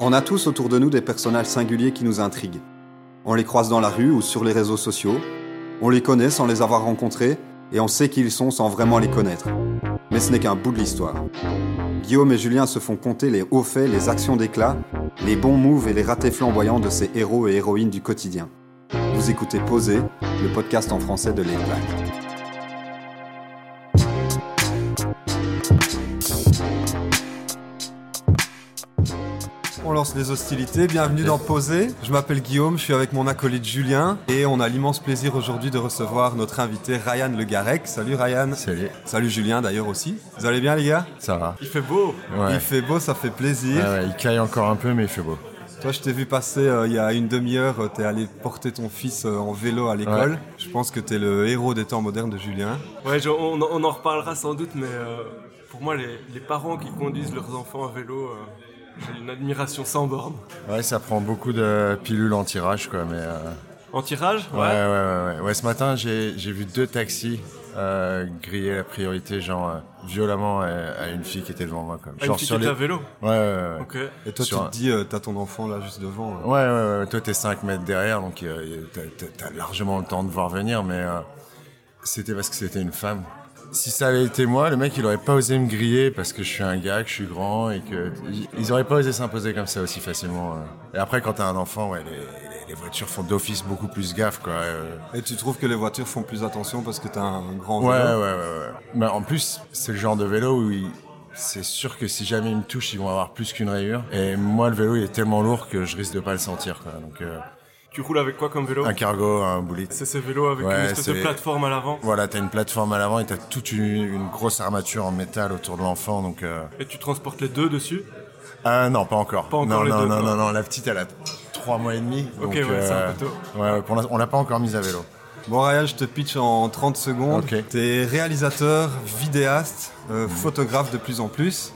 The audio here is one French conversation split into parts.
On a tous autour de nous des personnages singuliers qui nous intriguent. On les croise dans la rue ou sur les réseaux sociaux. On les connaît sans les avoir rencontrés et on sait qui ils sont sans vraiment les connaître. Mais ce n'est qu'un bout de l'histoire. Guillaume et Julien se font compter les hauts faits, les actions d'éclat, les bons moves et les ratés flamboyants de ces héros et héroïnes du quotidien. Vous écoutez Poser, le podcast en français de l'Impact. Lance les hostilités, bienvenue dans Poser. Je m'appelle Guillaume, je suis avec mon acolyte Julien et on a l'immense plaisir aujourd'hui de recevoir notre invité Ryan Le Garec. Salut Ryan. Salut. Salut Julien d'ailleurs aussi. Vous allez bien les gars? Ça va. Il fait beau. Il fait beau, ça fait plaisir. Ouais, ouais, il caille encore un peu mais il fait beau. Toi, je t'ai vu passer euh, il y a une demi-heure, tu es allé porter ton fils euh, en vélo à l'école. Ouais. Je pense que tu es le héros des temps modernes de Julien. Ouais, je- on, on en reparlera sans doute, mais euh, pour moi, les, les parents qui conduisent leurs enfants à vélo, euh, j'ai une admiration sans borne. Ouais, ça prend beaucoup de pilules anti-rage quoi, mais. euh, En tirage Ouais, ouais, ouais, ouais. Ouais, ce matin, j'ai j'ai vu deux taxis euh, griller la priorité, genre euh, violemment à, à une fille qui était devant moi. Comme. Ah, Genre une fille qui était à vélo Ouais, ouais. Et toi, Sur tu un- te dis, euh, t'as ton enfant là juste devant. euh. Ouais, ouais, ouais. Toi, t'es 5 mètres derrière, donc euh, t'as- largement le temps de voir venir, mais euh, c'était parce que c'était une femme. Si ça avait été moi, le mec, il aurait pas osé me griller parce que je suis un gars, que je suis grand et que ils auraient pas osé s'imposer comme ça aussi facilement. euh. Et après, quand t'as un enfant, ouais, les, voitures font d'office beaucoup plus gaffe, quoi. euh. Et tu trouves que les voitures font plus attention parce que t'as un grand Ouais, ouais, vélo ouais, ouais. Mais en plus, c'est le genre de vélo où il- c'est sûr que si jamais ils me touchent, ils vont avoir plus qu'une rayure. Et moi, le vélo, il est tellement lourd que je risque de pas le sentir, quoi. Donc, euh, Tu roules avec quoi comme vélo un cargo, un bullet. C'est ces vélos avec Ouais, une espèce de plateforme à l'avant. Voilà, t'as une plateforme à l'avant et t'as toute une, une grosse armature en métal autour de l'enfant, donc. Euh... Et tu transportes les deux dessus Ah non, pas encore. Pas encore non, les non, deux, non, non, non, la petite, elle a trois mois et demi. Ok, donc, ouais, c'est un peu tôt. Ouais, ouais, pour l'instant, on l'a pas encore mise à vélo. Bon, Ryan, je te pitch en 30 secondes. Ok. T'es réalisateur, vidéaste, euh, photographe de plus en plus.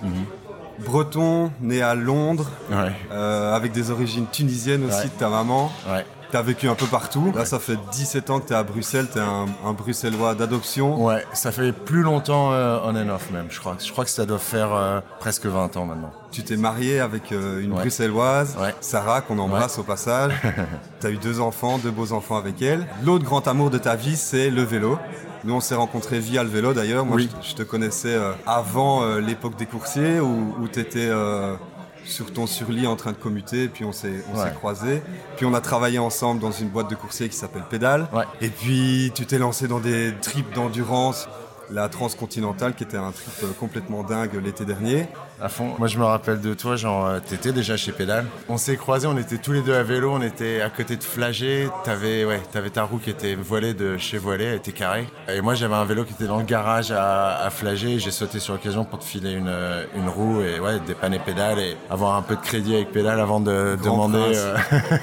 Breton, né à Londres, Ouais, euh, avec des origines tunisiennes aussi Ouais. de ta maman. ouais. T'as vécu un peu partout. Là, ça fait 17 ans que t'es à Bruxelles, t'es un, un bruxellois d'adoption. Ouais, ça fait plus longtemps euh, on and off même, je crois. Je crois que ça doit faire euh, presque 20 ans maintenant. Tu t'es marié avec euh, une Ouais. bruxelloise, Ouais. Sarah, qu'on embrasse au passage. T'as eu deux enfants, deux beaux enfants avec elle. L'autre grand amour de ta vie, c'est le vélo. Nous, on s'est rencontrés via le vélo d'ailleurs. Moi, Oui. je, je te connaissais euh, avant euh, l'époque des coursiers où, où tu étais sur ton surlit en train de commuter, puis on s'est Ouais. croisés. Puis on a travaillé ensemble dans une boîte de coursiers qui s'appelle Pédale. Ouais. Et puis tu t'es lancé dans des trips d'endurance. La transcontinentale qui était un trip euh, complètement dingue l'été dernier. À fond. Moi, je me rappelle de toi, genre, euh, t'étais déjà chez Pédale. On s'est croisés, on était tous les deux à vélo, on était à côté de Flagey. T'avais, ouais, t'avais ta roue qui était voilée de chez Voilée, elle était carrée. Et moi, j'avais un vélo qui était dans le garage à, à Flagey. et J'ai sauté sur l'occasion pour te filer une, euh, une roue et, ouais, dépanner Pédale et avoir un peu de crédit avec Pédale avant de Grand demander, euh,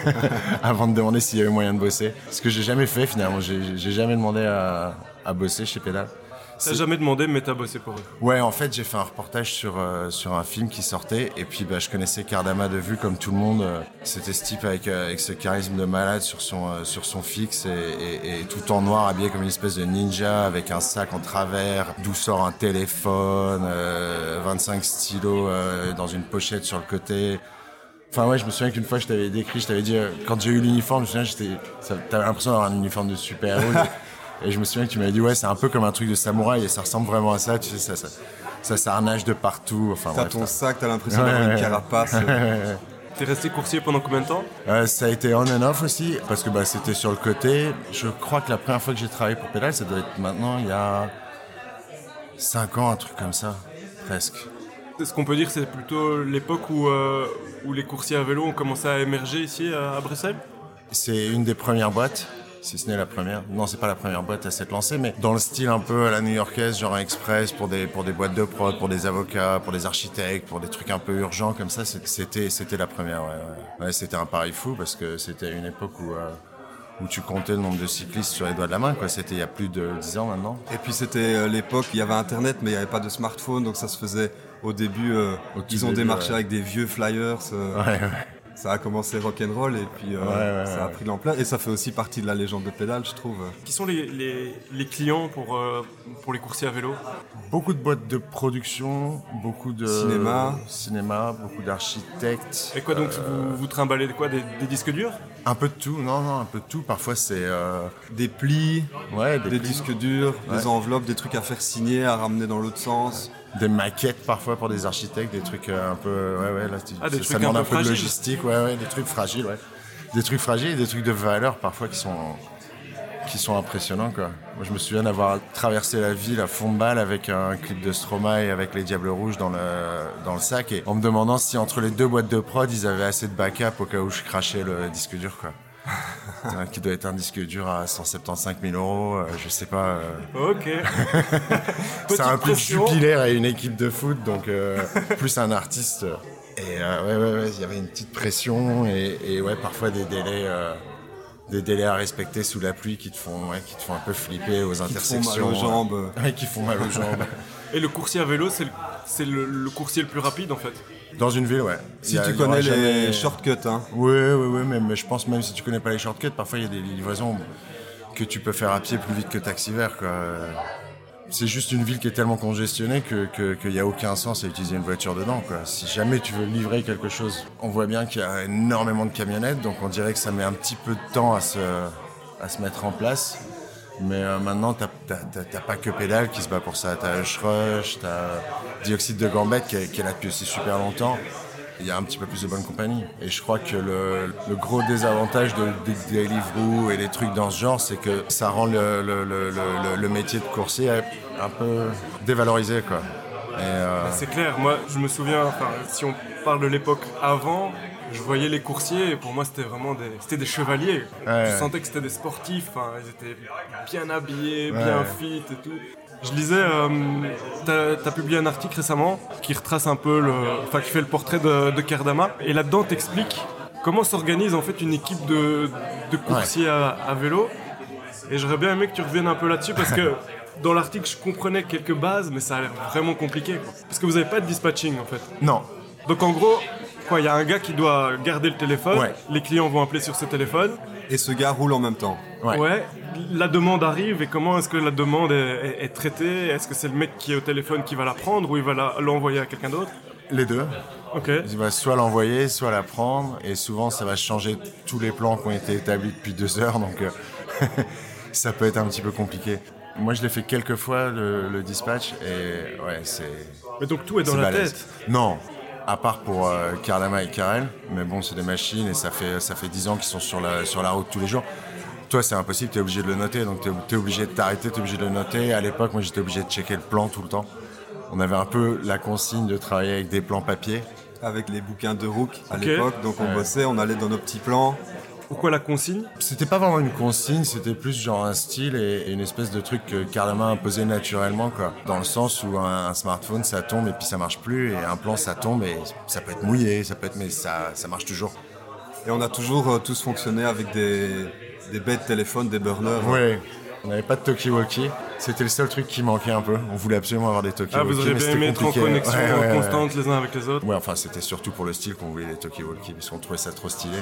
avant de demander s'il y avait moyen de bosser. Ce que j'ai jamais fait finalement. J'ai j'ai jamais demandé à, à bosser chez Pédale. T'as jamais demandé, mais t'as bossé pour eux. Ouais, en fait, j'ai fait un reportage sur, euh, sur un film qui sortait, et puis bah, je connaissais Cardama de vue comme tout le monde. euh, C'était ce type avec, euh, avec ce charisme de malade sur son, euh, sur son fixe, et, et- et tout en noir, habillé comme une espèce de ninja, avec un sac en travers, d'où sort un téléphone, euh, 25 stylos euh, dans une pochette sur le côté. Enfin ouais, je me souviens qu'une fois je t'avais décrit, je t'avais dit, quand j'ai eu l'uniforme, je me souviens, t'avais l'impression d'avoir un uniforme de super-héros. et je me souviens que tu m'avais dit, ouais, c'est un peu comme un truc de samouraï, et ça ressemble vraiment à ça, tu sais, ça, ça, ça s'arnage de partout. Enfin, T'as bref, ton t'as- sac, t'as l'impression Ouais, d'avoir une carapace. euh, T'es resté coursier pendant combien de temps Euh, ça a été on and off aussi, parce que bah, c'était sur le côté. Je crois que la première fois que j'ai travaillé pour Pédale, ça doit être maintenant, il y a 5 ans, un truc comme ça, presque. Ce qu'on peut dire, c'est plutôt l'époque où, euh, où les coursiers à vélo ont commencé à émerger ici à, à Bruxelles? C'est une des premières boîtes, si ce n'est la première. Non, c'est pas la première boîte à s'être lancée, mais dans le style un peu à la new-yorkaise, genre express pour des pour des boîtes de prod, pour des avocats, pour des architectes, pour des trucs un peu urgents comme ça. C'était c'était la première. Ouais, ouais. Ouais, c'était un pari fou parce que c'était une époque où euh, où tu comptais le nombre de cyclistes sur les doigts de la main. Quoi, c'était il y a plus de 10 ans maintenant. Et puis c'était euh, l'époque, il y avait Internet, mais il n'y avait pas de smartphone, donc ça se faisait au début. euh, Au ils ont début, démarché ouais. avec des vieux flyers. euh, Ouais, ouais. Ça a commencé rock'n'roll et puis euh, ça a pris l'ampleur. Et ça fait aussi partie de la légende de pédale, je trouve. Qui sont les, les, clients pour, euh, pour les coursiers à vélo? Beaucoup de boîtes de production, beaucoup de cinéma, cinéma beaucoup d'architectes. Et quoi donc vous, vous trimballez de quoi? Des, disques durs? Un peu de tout, non, non, un peu de tout. Parfois c'est euh, des plis, ouais, des, disques durs, des enveloppes, des trucs à faire signer, à ramener dans l'autre sens des maquettes parfois pour des architectes, des trucs euh, un peu, ouais, ouais, là, ah, des ça demande un, peu, de logistique, ouais, ouais, des trucs fragiles, ouais. Des trucs fragiles et des trucs de valeur parfois qui sont, qui sont impressionnants, quoi. Moi, je me souviens d'avoir traversé la ville à fond de balle avec un clip de Stromae avec les Diables Rouges dans le, dans le sac et en me demandant si entre les deux boîtes de prod, ils avaient assez de backup au cas où je crachais le disque dur, quoi. qui doit être un disque dur à 175 000 euros, euh, je sais pas. Euh. Ok. c'est un peu jupilaire à une équipe de foot, donc euh, plus un artiste. Et ouais, ouais, ouais, il y avait une petite pression et, ouais, parfois des délais des délais à respecter sous la pluie qui te font, ouais, qui te font un peu flipper aux intersections. Qui font mal aux jambes. Ouais, qui font mal aux jambes. Et le coursier à vélo, c'est le, le, coursier le plus rapide en fait dans une ville, ouais. Si tu connais les shortcuts, hein. Oui, oui, oui, mais, mais, je pense même si tu connais pas les shortcuts, parfois il y a des livraisons que tu peux faire à pied plus vite que taxi vert, quoi. C'est juste une ville qui est tellement congestionnée que qu'il n'y a aucun sens à utiliser une voiture dedans, quoi. Si jamais tu veux livrer quelque chose, on voit bien qu'il y a énormément de camionnettes, donc on dirait que ça met un petit peu de temps à se, à se mettre en place. Mais euh, maintenant, t'as pas que Pédale qui se bat pour ça. T'as Rush, t'as Dioxyde de Gambette qui, est là depuis aussi super longtemps. Il y a un petit peu plus de bonne compagnie. Et je crois que le, gros désavantage de, des livres et des trucs dans ce genre, c'est que ça rend le, le, métier de coursier un peu dévalorisé. Quoi. Euh, bah, c'est clair, moi je me souviens, si on parle de l'époque avant, je voyais les coursiers et pour moi c'était vraiment des, c'était des chevaliers. Je sentais que c'était des sportifs, ils étaient bien habillés, bien fit et tout. Je lisais, euh, t'as as publié un article récemment qui retrace un peu, le, enfin qui fait le portrait de, de Kerdama et là-dedans t'expliques comment s'organise en fait une équipe de, de coursiers à, vélo. Et j'aurais bien aimé que tu reviennes un peu là-dessus parce que dans l'article je comprenais quelques bases mais ça a l'air vraiment compliqué. Parce que vous n'avez pas de dispatching en fait. Non. Donc en gros, Quoi, il y a un gars qui doit garder le téléphone, les clients vont appeler sur ce téléphone. Et ce gars roule en même temps. Ouais. La demande arrive et comment est-ce que la demande est, traitée? Est-ce que c'est le mec qui est au téléphone qui va la prendre ou il va l'envoyer à quelqu'un d'autre? Les deux. Ok. Il va soit l'envoyer, soit la prendre. Et souvent, ça va changer tous les plans qui ont été établis depuis deux heures. Donc, euh, ça peut être un petit peu compliqué. Moi, je l'ai fait quelques fois, le, dispatch. Et ouais, c'est. Mais donc tout est dans la tête Non, à part pour euh, Karlama et Karel, mais bon, c'est des machines et ça fait ça fait 10 ans qu'ils sont sur la sur la route tous les jours. Toi, c'est impossible, tu es obligé de le noter, donc tu es, obligé de t'arrêter, tu es obligé de le noter. À l'époque, moi, j'étais obligé de checker le plan tout le temps. On avait un peu la consigne de travailler avec des plans papier. Avec les bouquins de Rook à l'époque, donc on bossait, on allait dans nos petits plans, pourquoi la consigne? C'était pas vraiment une consigne, c'était plus genre un style et, une espèce de truc que Carlema imposait naturellement, quoi. Dans le sens où un, smartphone, ça tombe et puis ça marche plus, et un plan, ça tombe et ça peut être mouillé, ça peut être, mais ça, ça marche toujours. Et on a toujours euh, tous fonctionné avec des, des bêtes téléphones, des burners. Oui. On n'avait pas de talkie-walkie. C'était le seul truc qui manquait un peu. On voulait absolument avoir des talkie-walkie. Ah, vous auriez bien aimé être en connexion constante les uns avec les autres Ouais, enfin, c'était surtout pour le style qu'on voulait les talkie-walkie, parce qu'on trouvait ça trop stylé.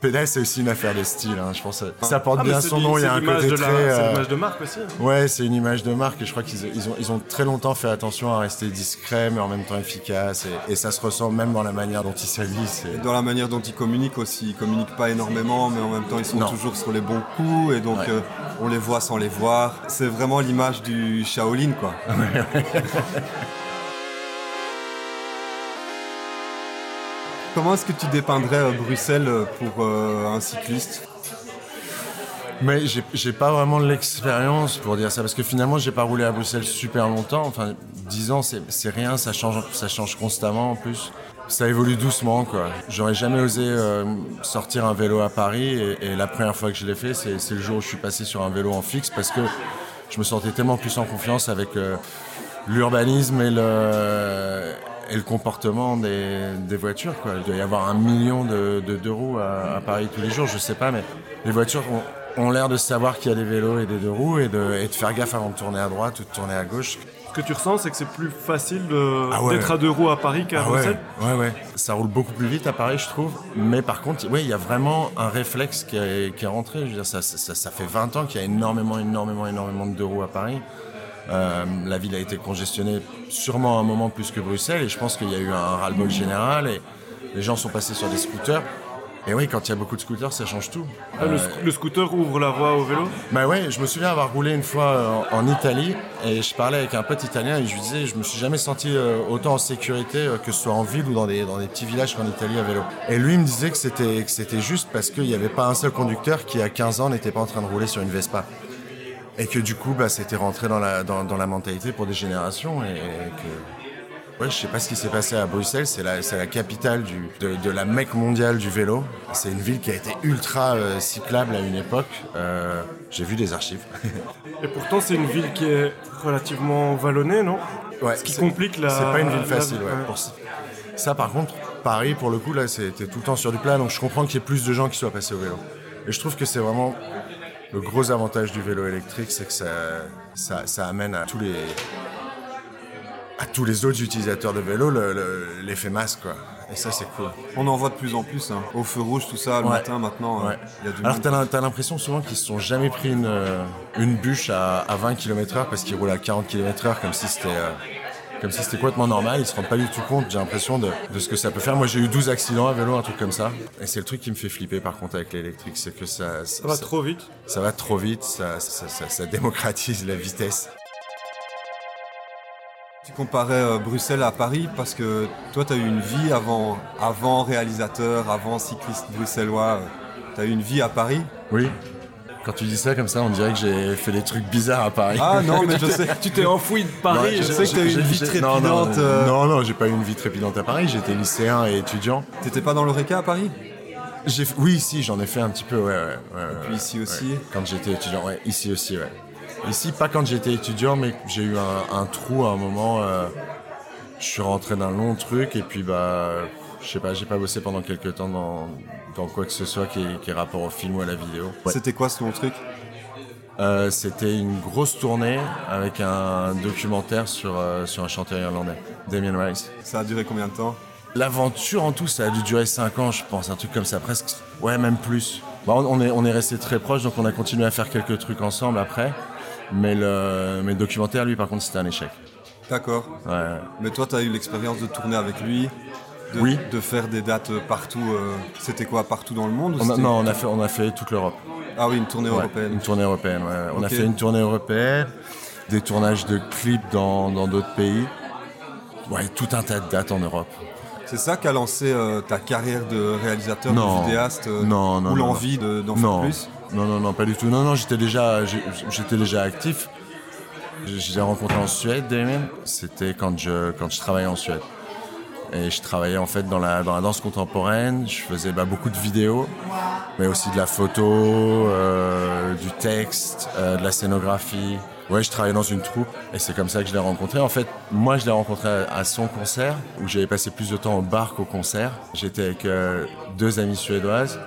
Pédale, c'est aussi une affaire de style, hein, je pense. Ça porte ah, bien son nom, il y a un côté très... C'est euh, l'image de marque aussi. Ouais, c'est une image de marque et je crois qu'ils ils ont, ils ont très longtemps fait attention à rester discret mais en même temps efficace et, ça se ressent même dans la manière dont ils s'habillent. Et... Dans la manière dont ils communiquent aussi. Ils communiquent pas énormément mais en même temps ils sont toujours sur les bons coups et donc euh, on les voit sans les voir. C'est vraiment l'image du Shaolin quoi. Comment est-ce que tu dépeindrais euh, Bruxelles euh, pour euh, un cycliste? Mais j'ai pas vraiment l'expérience pour dire ça parce que finalement j'ai pas roulé à Bruxelles super longtemps. Enfin, 10 ans c'est rien, ça change, ça change constamment en plus. Ça évolue doucement quoi. J'aurais jamais osé sortir un vélo à Paris et, la première fois que je l'ai fait, c'est le jour où je suis passé sur un vélo en fixe parce que je me sentais tellement plus en confiance avec l'urbanisme et le et le comportement des, voitures. Quoi. Il doit y avoir un million de, deux roues à, Paris tous les jours, je sais pas, mais les voitures ont, l'air de savoir qu'il y a des vélos et des deux roues et de, faire gaffe avant de tourner à droite ou de tourner à gauche. que tu ressens, c'est que c'est plus facile ah d'être à deux roues à Paris qu'à ah Bruxelles ouais. ouais, Ça roule beaucoup plus vite à Paris, je trouve. Mais par contre, oui, il y a vraiment un réflexe qui est, qui est rentré. Je veux dire, ça, ça, ça fait 20 ans qu'il y a énormément, énormément, énormément de deux roues à Paris. Euh, la ville a été congestionnée sûrement un moment plus que Bruxelles et je pense qu'il y a eu un ras-le-bol général et les gens sont passés sur des scooters. Et oui, quand il y a beaucoup de scooters, ça change tout. Ah, le, scooter ouvre la voie au vélo? Bah ouais, je me souviens avoir roulé une fois en, Italie et je parlais avec un pote italien et je lui disais, je me suis jamais senti euh, autant en sécurité euh, que ce soit en ville ou dans des, dans des petits villages qu'en Italie à vélo. Et lui me disait que c'était, que c'était juste parce qu'il n'y avait pas un seul conducteur qui à 15 ans n'était pas en train de rouler sur une Vespa. Et que du coup, bah, c'était rentré dans la, dans, dans, la mentalité pour des générations et, que Ouais, je sais pas ce qui s'est passé à Bruxelles, c'est la, la capitale du, de, de, la mecque mondiale du vélo. C'est une ville qui a été ultra euh, cyclable à une époque. Euh, J'ai vu des archives. Et pourtant, c'est une ville qui est relativement vallonnée, non? Ouais. Ce qui complique la. C'est pas une ville facile, ouais. Ça, par contre, Paris, pour le coup, là, c'était tout le temps sur du plat, donc je comprends qu'il y ait plus de gens qui soient passés au vélo. Et je trouve que c'est vraiment le gros avantage du vélo électrique, c'est que ça, ça, amène à tous les à tous les autres utilisateurs de vélo l'effet masse quoi. Et ça c'est cool. On en voit de plus en plus, hein. au feu rouge tout ça, le matin maintenant. Ouais. y a du Alors t'as, as l'impression souvent qu'ils se sont jamais pris une, une bûche à, à 20 km/h parce qu'ils roulent à 40 km/h comme si c'était euh, comme si c'était complètement normal. Ils se rendent pas du tout compte, j'ai l'impression, de, ce que ça peut faire. Moi, j'ai eu 12 accidents à vélo, un truc comme ça. Et c'est le truc qui me fait flipper, par contre, avec l'électrique. C'est que ça, ça, va trop vite. Ça va trop vite, ça, ça, démocratise la vitesse. Tu comparais euh, Bruxelles à Paris parce que toi, tu as eu une vie avant, avant réalisateur, avant cycliste bruxellois. Euh, tu as eu une vie à Paris Oui. Quand tu dis ça comme ça, on dirait que j'ai fait des trucs bizarres à Paris. Ah non, mais je sais. tu t'es enfoui de Paris. je, sais que tu as eu une vie trépidante. Euh. Non, non, j'ai pas eu une vie trépidante à Paris. J'étais lycéen et étudiant. T'étais pas dans l'Oreca à Paris? Oui, si, j'en ai fait un petit peu, ouais. ouais, et puis ici aussi? Quand j'étais étudiant, ouais. Ici aussi, ouais. Ici, pas quand j'étais étudiant, mais j'ai eu un, trou à un moment. Euh, je suis rentré dans un long truc et puis bah je sais pas, j'ai pas bossé pendant quelques temps dans, dans quoi que ce soit qui est, qui est rapport au film ou à la vidéo. C'était quoi ce long truc? Euh, C'était une grosse tournée avec un documentaire sur, euh, sur un chanteur irlandais, Damien Rice. Ça a duré combien de temps? L'aventure en tout, ça a dû durer 5 ans, je pense, un truc comme ça, presque. Ouais, même plus. on est, on est resté très proches, donc on a continué à faire quelques trucs ensemble après. Mais le, mais le documentaire, lui, par contre, c'était un échec. D'accord. Ouais. Mais toi, tu as eu l'expérience de tourner avec lui de, oui. de faire des dates partout. Euh, c'était quoi Partout dans le monde Non, on a, fait, on a fait toute l'Europe. Ah oui, une tournée européenne. Une tournée européenne, ouais. On a fait une tournée européenne, des tournages de clips dans d'autres pays. Ouais, tout un tas de dates en Europe. C'est ça qui a lancé euh, ta carrière de réalisateur, de vidéaste euh, non, non, Ou l'envie d'en faire plus Non, non, non, pas du tout. Non, non, j'étais déjà, j'étais déjà actif. Je l'ai rencontré en Suède, Damien. C'était quand je, quand je travaillais en Suède. Et je travaillais en fait dans la, dans la danse contemporaine. Je faisais bah, beaucoup de vidéos, mais aussi de la photo, euh, du texte, euh, de la scénographie. Ouais, je travaillais dans une troupe et c'est comme ça que je l'ai rencontré. En fait, moi, je l'ai rencontré à, son concert où j'avais passé plus de temps au bar qu'au concert. J'étais avec euh, deux amies suédoises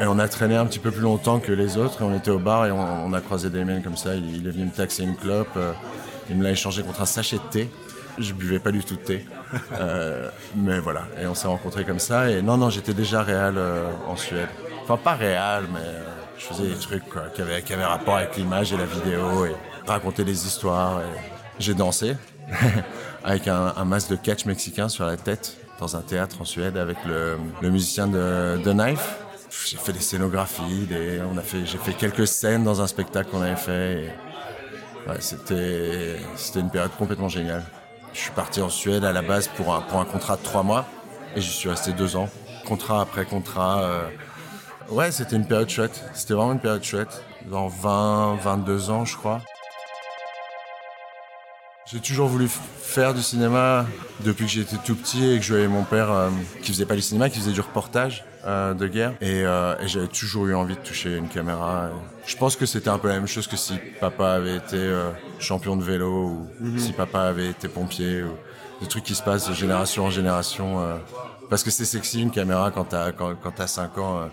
et on a traîné un petit peu plus longtemps que les autres et on était au bar et on, a croisé des mails comme ça. Il, est venu me taxer une clope. Euh, il me l'a échangé contre un sachet de thé. Je buvais pas du tout de thé. Euh, mais voilà. Et on s'est rencontrés comme ça. Et non, non, j'étais déjà réel euh, en Suède. Enfin, pas réel, mais je faisais des trucs qui, avaient, qui, avaient, rapport avec l'image et la vidéo et raconter des histoires. J'ai dansé avec un, masque de catch mexicain sur la tête dans un théâtre en Suède avec le, musicien de The Knife j'ai fait des scénographies, des, on a fait, j'ai fait quelques scènes dans un spectacle qu'on avait fait. ouais, c'était, c'était une période complètement géniale. Je suis parti en Suède à la base pour un, pour un contrat de trois mois et j'y suis resté deux ans, contrat après contrat. Euh. Ouais, c'était une période chouette. C'était vraiment une période chouette. Dans 20, 22 ans, je crois. J'ai toujours voulu faire du cinéma depuis que j'étais tout petit et que je voyais mon père euh, qui faisait pas du cinéma, qui faisait du reportage. Euh, de guerre euh, et, j'avais toujours eu envie de toucher une caméra. Je pense que c'était un peu la même chose que si papa avait été euh, champion de vélo ou mhm. si papa avait été pompier ou des trucs qui se passent de génération en génération. Parce que c'est sexy une caméra quand t'as quand, quand as 5 ans. Euh,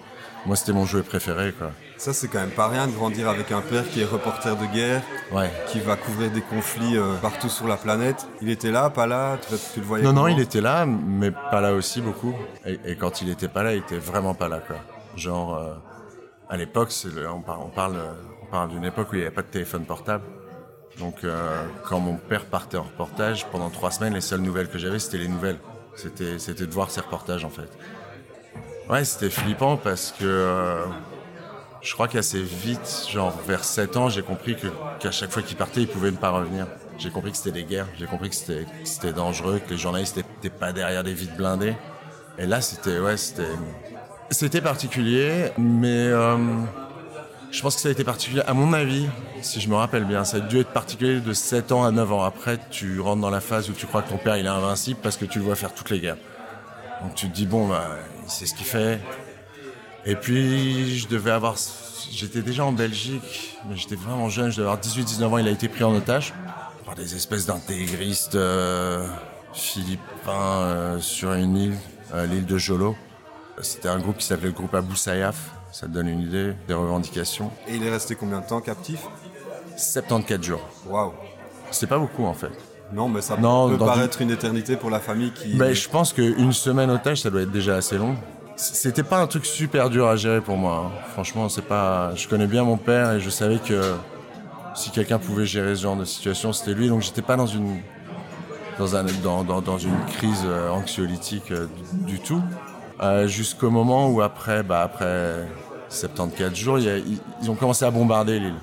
moi, c'était mon jouet préféré, quoi. Ça, c'est quand même pas rien de grandir avec un père qui est reporter de guerre, ouais. qui va couvrir des conflits euh, partout sur la planète. Il était là, pas là? Tu, le voyais Non, non, il était là, mais pas là aussi beaucoup. Et, quand il était pas là, il était vraiment pas là, quoi. Genre, euh, à l'époque, on, parle, on parle, on parle d'une époque où il n'y avait pas de téléphone portable. Donc, euh, quand mon père partait en reportage, pendant trois semaines, les seules nouvelles que j'avais, c'était les nouvelles. C'était, c'était de voir ses reportages, en fait. Ouais, c'était flippant parce que je crois qu'assez vite, genre vers 7 ans, j'ai compris que, qu'à chaque fois qu'il partait, il pouvait ne pas revenir. J'ai compris que c'était des guerres, j'ai compris que c'était, dangereux, que les journalistes n'étaient pas derrière des vides blindés. Et là, c'était, ouais, c'était, c'était particulier, mais euh, je pense que ça a été particulier, à mon avis, si je me rappelle bien, ça a dû être particulier de 7 ans à 9 ans. Après, tu rentres dans la phase où tu crois que ton père il est invincible parce que tu le vois faire toutes les guerres. Donc tu te dis, bon, bah, il ce qu'il fait. Et puis, je devais avoir. J'étais déjà en Belgique, mais j'étais vraiment jeune, je devais avoir 18-19 ans, il a été pris en otage par des espèces d'intégristes euh, philippins euh, sur une île, euh, l'île de Jolo. C'était un groupe qui s'appelait le groupe Abou Sayyaf, ça te donne une idée des revendications. Et il est resté combien de temps captif? 74 jours. Waouh C'est pas beaucoup en fait. Non, mais ça peut paraître une... éternité pour la famille qui. Ben, je pense qu'une semaine otage, ça doit être déjà assez long. C'était pas un truc super dur à gérer pour moi. Hein. Franchement, c'est pas. Je connais bien mon père et je savais que si quelqu'un pouvait gérer ce genre de situation, c'était lui. Donc j'étais pas dans une dans, un, dans, dans, une crise euh, anxiolytique euh, du, tout. Euh, jusqu'au moment où après, bah, après 74 jours, ils ont commencé à bombarder l'île.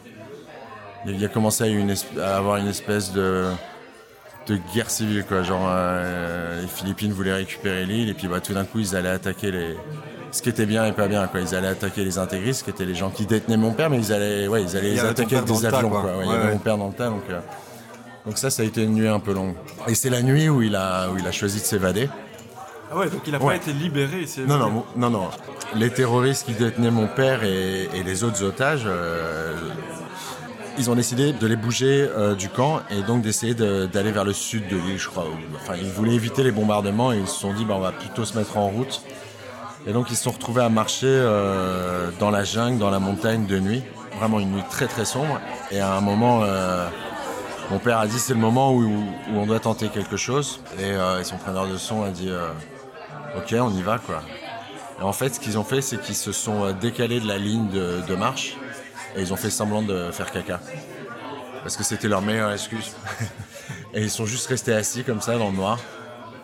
Il y a commencé à, à avoir une espèce de de guerre civile quoi. Genre euh, les Philippines voulaient récupérer l'île et puis bah tout d'un coup ils allaient attaquer les ce qui était bien et pas bien quoi. Ils allaient attaquer les intégristes qui étaient les gens qui détenaient mon père mais ils allaient ouais ils allaient les attaquer avec des avions quoi, il y avait mon père dans le tas donc euh, donc ça ça a été une nuit un peu longue. Et c'est la nuit où il a où il a choisi de s'évader. Ah ouais, donc il n'a pas été libéré. Non, non, non, non. Les terroristes qui détenaient mon père et, les autres otages, euh, ils ont décidé de les bouger euh, du camp et donc d'essayer d'aller vers le sud de l'île, je crois. Enfin, ils voulaient éviter les bombardements et ils se sont dit, bah, on va plutôt se mettre en route. Et donc, ils se sont retrouvés à marcher euh, dans la jungle, dans la montagne de nuit. Vraiment une nuit très très sombre. Et à un moment, euh, mon père a dit, c'est le moment où, on doit tenter quelque chose. Et, son preneur de son a dit, ok, on y va, quoi. Et en fait, ce qu'ils ont fait, c'est qu'ils se sont décalés de la ligne de marche et ils ont fait semblant de faire caca. Parce que c'était leur meilleure excuse. et ils sont juste restés assis comme ça dans le noir.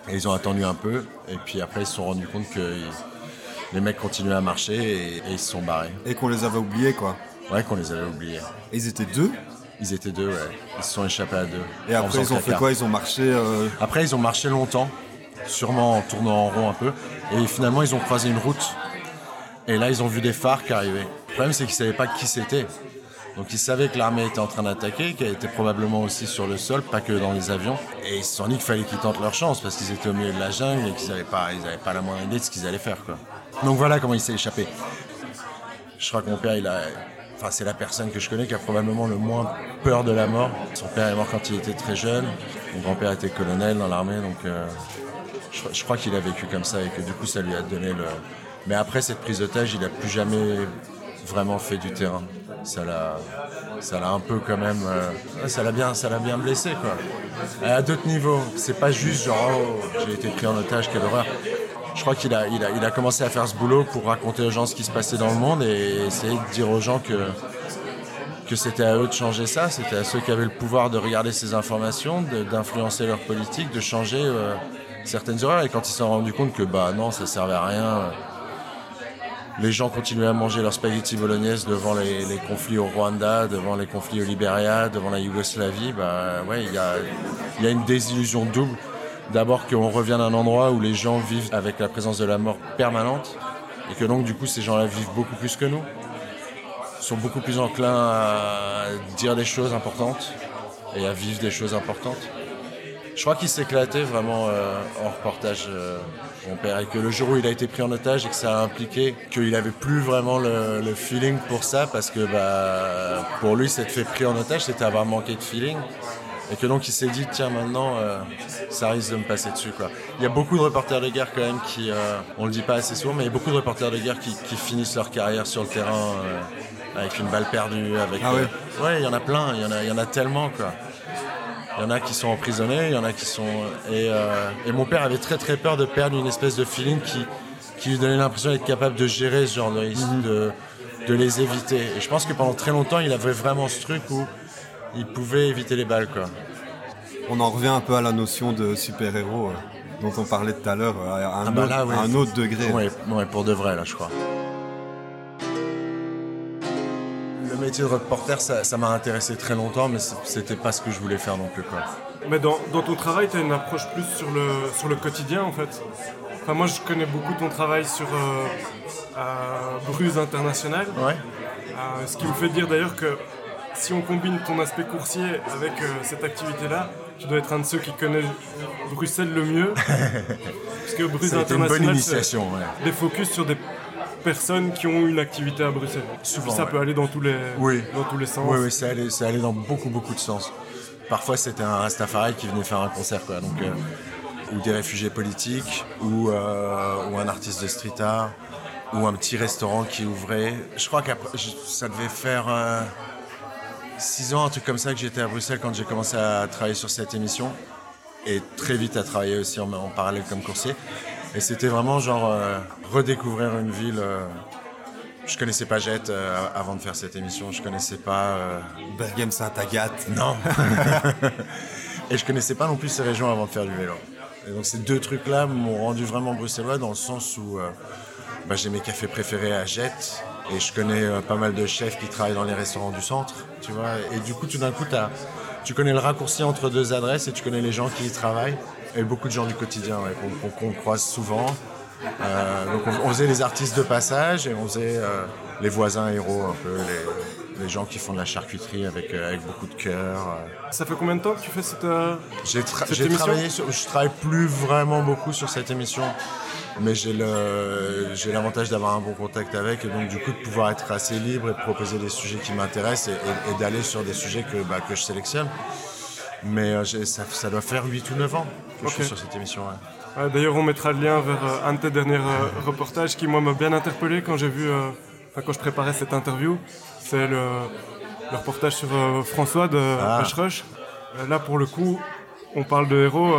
Et ils ont attendu un peu. Et puis après, ils se sont rendus compte que les mecs continuaient à marcher et, ils se sont barrés. Et qu'on les avait oubliés, quoi. Ouais, qu'on les avait oubliés. Et ils étaient deux Ils étaient deux, ouais. Ils se sont échappés à deux. Et après, ils ont fait quoi? Ils ont marché. Euh, après, ils ont marché longtemps, sûrement en tournant en rond un peu. Et finalement, ils ont croisé une route. Et là, ils ont vu des qui arrivaient. Le problème, c'est qu'ils ne savaient pas qui c'était. Donc ils savaient que l'armée était en train d'attaquer, qu'elle était probablement aussi sur le sol, pas que dans les avions. Et ils se sont dit qu'il fallait qu'ils tentent leur chance parce qu'ils étaient au milieu de la jungle et qu'ils n'avaient pas, pas la moindre idée de ce qu'ils allaient faire. Donc voilà comment il s'est échappé. Je crois que mon père, enfin c'est la personne que je connais qui a probablement le moins peur de la mort. Son père est mort quand il était très jeune. Mon grand-père était colonel dans l'armée, donc euh, je, crois qu'il a vécu comme ça et que du coup ça lui a donné le. Mais après cette prise d'otage, il n'a plus jamais vraiment fait du terrain. Ça l'a, ça l'a un peu quand même, euh, ça l'a bien, ça l'a bien blessé quoi. À d'autres niveaux, c'est pas juste genre oh, j'ai été pris en otage, quelle horreur. Je crois qu'il a, il a, il a commencé à faire ce boulot pour raconter aux gens ce qui se passait dans le monde et essayer de dire aux gens que que c'était à eux de changer ça, c'était à ceux qui avaient le pouvoir de regarder ces informations, d'influencer leur politique, de changer euh, certaines erreurs. Et quand ils se sont rendus compte que bah non, ça servait à rien les gens continuaient à manger leur spaghetti bolognaise devant les, conflits au Rwanda, devant les conflits au Libéria, devant la Yougoslavie, bah ouais, il y a, y a une désillusion double. D'abord qu'on revient d'un endroit où les gens vivent avec la présence de la mort permanente, et que donc du coup ces gens-là vivent beaucoup plus que nous, sont beaucoup plus enclins à dire des choses importantes et à vivre des choses importantes. Je crois qu'il s'éclatait vraiment euh, en reportage, euh, mon père, et que le jour où il a été pris en otage et que ça a impliqué qu'il n'avait plus vraiment le, feeling pour ça, parce que bah, pour lui, s'être fait pris en otage, c'était avoir manqué de feeling. Et que donc il s'est dit, tiens, maintenant, euh, ça risque de me passer dessus. Quoi. Il y a beaucoup de reporters de guerre quand même qui, euh, on le dit pas assez souvent, mais il y a beaucoup de reporters de guerre qui, finissent leur carrière sur le terrain avec une balle perdue. Avec, ah ouais Ouais, il y en a plein, il y en a, y en a tellement. quoi. Il y en a qui sont emprisonnés, il y en a qui sont. Et, et, mon père avait très très peur de perdre une espèce de feeling qui, qui lui donnait l'impression d'être capable de gérer ce genre de, mhm. de, de les éviter. Et je pense que pendant très longtemps, il avait vraiment ce truc où il pouvait éviter les balles. Quoi. On en revient un peu à la notion de super-héros euh, dont on parlait tout à l'heure, à, un, ah bah autre, un autre degré. Oui, pour de vrai, là, je crois. Métier de reporter, ça m'a intéressé très longtemps, mais c'était pas ce que je voulais faire non plus. Quoi. Mais dans, dans ton travail, tu as une approche plus sur le, sur le quotidien, en fait. Enfin, moi, je connais beaucoup ton travail sur euh, Bruce International. Ouais. Euh, ce qui me fait dire d'ailleurs que si on combine ton aspect coursier avec euh, cette activité-là, tu dois être un de ceux qui connaît Bruxelles le mieux. Parce que Bruce International, c'est des focus sur des personnes qui ont une activité à Bruxelles. Souvent, ça peut aller dans tous les, dans tous les sens. Oui, oui, ça allait, ça allait dans beaucoup, beaucoup de sens. Parfois, c'était un Rastafari qui venait faire un concert, quoi. Donc, euh, ou des réfugiés politiques, ou, euh, ou un artiste de street art, ou un petit restaurant qui ouvrait. Je crois que ça devait faire euh, six ans, un truc comme ça, que j'étais à Bruxelles quand j'ai commencé à travailler sur cette émission. Et très vite à travailler aussi en, parallèle comme coursier. Et c'était vraiment genre redécouvrir une ville je connaissais pas Jet euh, avant de faire cette émission. Je connaissais pas. Euh... Bergame Saint-Agathe. Non. et je connaissais pas non plus ces régions avant de faire du vélo. Et donc ces deux trucs-là m'ont rendu vraiment bruxellois dans le sens où euh, bah, j'ai mes cafés préférés à Jet et je connais euh, pas mal de chefs qui travaillent dans les restaurants du centre, tu vois. Et du coup, tout d'un coup, tu connais le raccourci entre deux adresses et tu connais les gens qui y travaillent et beaucoup de gens du quotidien qu'on croise souvent. Euh, donc on, faisait les artistes de passage et on faisait euh, les voisins héros un peu, les, gens qui font de la charcuterie avec, euh, avec beaucoup de cœur. Ça fait combien de temps que tu fais cette, j'ai j'ai travaillé Je travaille plus vraiment beaucoup sur cette émission, mais j'ai l'avantage d'avoir un bon contact avec et donc du coup de pouvoir être assez libre et de proposer des sujets qui m'intéressent et, d'aller sur des sujets que, bah, que je sélectionne. Mais ça, ça, doit faire 8 ou 9 ans que je suis sur cette émission. D'ailleurs, on mettra le lien vers euh, un de tes derniers euh, reportages qui, moi, m'a bien interpellé quand j'ai vu, euh, quand je préparais cette interview. C'est le, reportage sur François de ah. Rush. Là, pour le coup, on parle de héros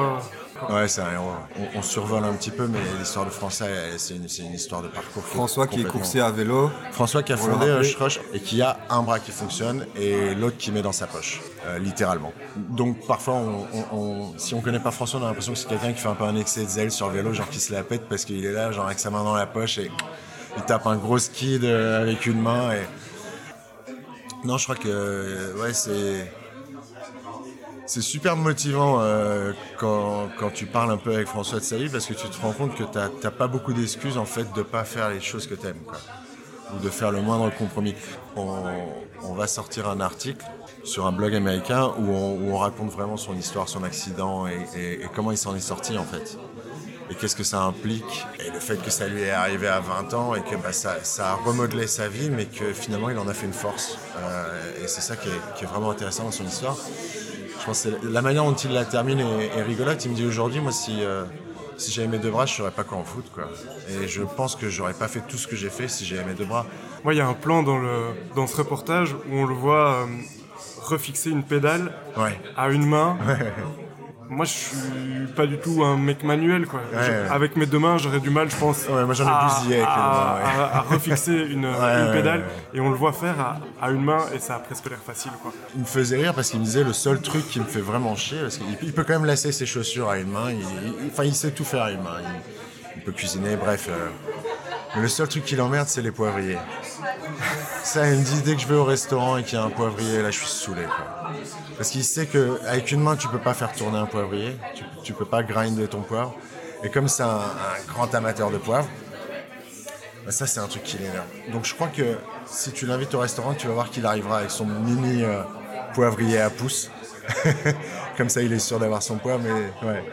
Ouais, c'est un héros. On, survole un petit peu, mais l'histoire de François, c'est une, histoire de parcours. François qui est coursier à vélo. François qui a fondé Rush et qui a un bras qui fonctionne et l'autre qui met dans sa poche, euh, littéralement. Donc parfois, on, si on connaît pas François, on a l'impression que c'est quelqu'un qui fait un peu un excès de zèle sur vélo, genre qui se la pète parce qu'il est là, genre avec sa main dans la poche et il tape un gros skid euh, avec une main. Et... Non, je crois que ouais, c'est c'est super motivant euh, quand, quand, tu parles un peu avec François de sa parce que tu te rends compte que tu n'as pas beaucoup d'excuses en fait de pas faire les choses que tu aimes ou de faire le moindre compromis. On, va sortir un article sur un blog américain où on, raconte vraiment son histoire, son accident et, comment il s'en est sorti en fait. Et qu'est-ce que ça implique Et le fait que ça lui est arrivé à 20 ans et que bah, ça, ça, a remodelé sa vie, mais que finalement il en a fait une force. Euh, et c'est ça qui est, qui est vraiment intéressant dans son histoire pense que la manière dont il la termine est, rigolote. Il me dit aujourd'hui, moi, si, euh, si j'avais mes deux bras, je ne saurais pas quoi en foutre. Quoi. Et je pense que j'aurais pas fait tout ce que j'ai fait si j'avais mes deux bras. Moi, il y a un plan dans, le, dans ce reportage où on le voit euh, refixer une pédale à une main. Moi je suis pas du tout un mec manuel quoi. Avec mes deux mains j'aurais du mal je pense ouais, moi, à, avec à, à, refixer une, une pédale et on le voit faire à, une main et ça a presque l'air facile quoi. Il me faisait rire parce qu'il me disait le seul truc qui me fait vraiment chier parce qu'il peut quand même lasser ses chaussures à une main, il, enfin il sait tout faire à une main, il, peut cuisiner, bref. Euh, le seul truc qui l'emmerde, c'est les poivriers. Ça, il me dit dès que je vais au restaurant et qu'il y a un poivrier, là, je suis saoulé. Parce qu'il sait qu'avec une main, tu peux pas faire tourner un poivrier, tu, tu peux pas grinder ton poivre. Et comme c'est un, grand amateur de poivre, bah, ça, c'est un truc qui l'énerve. Donc, je crois que si tu l'invites au restaurant, tu vas voir qu'il arrivera avec son mini euh, poivrier à pouce. comme ça, il est sûr d'avoir son poivre, mais ouais.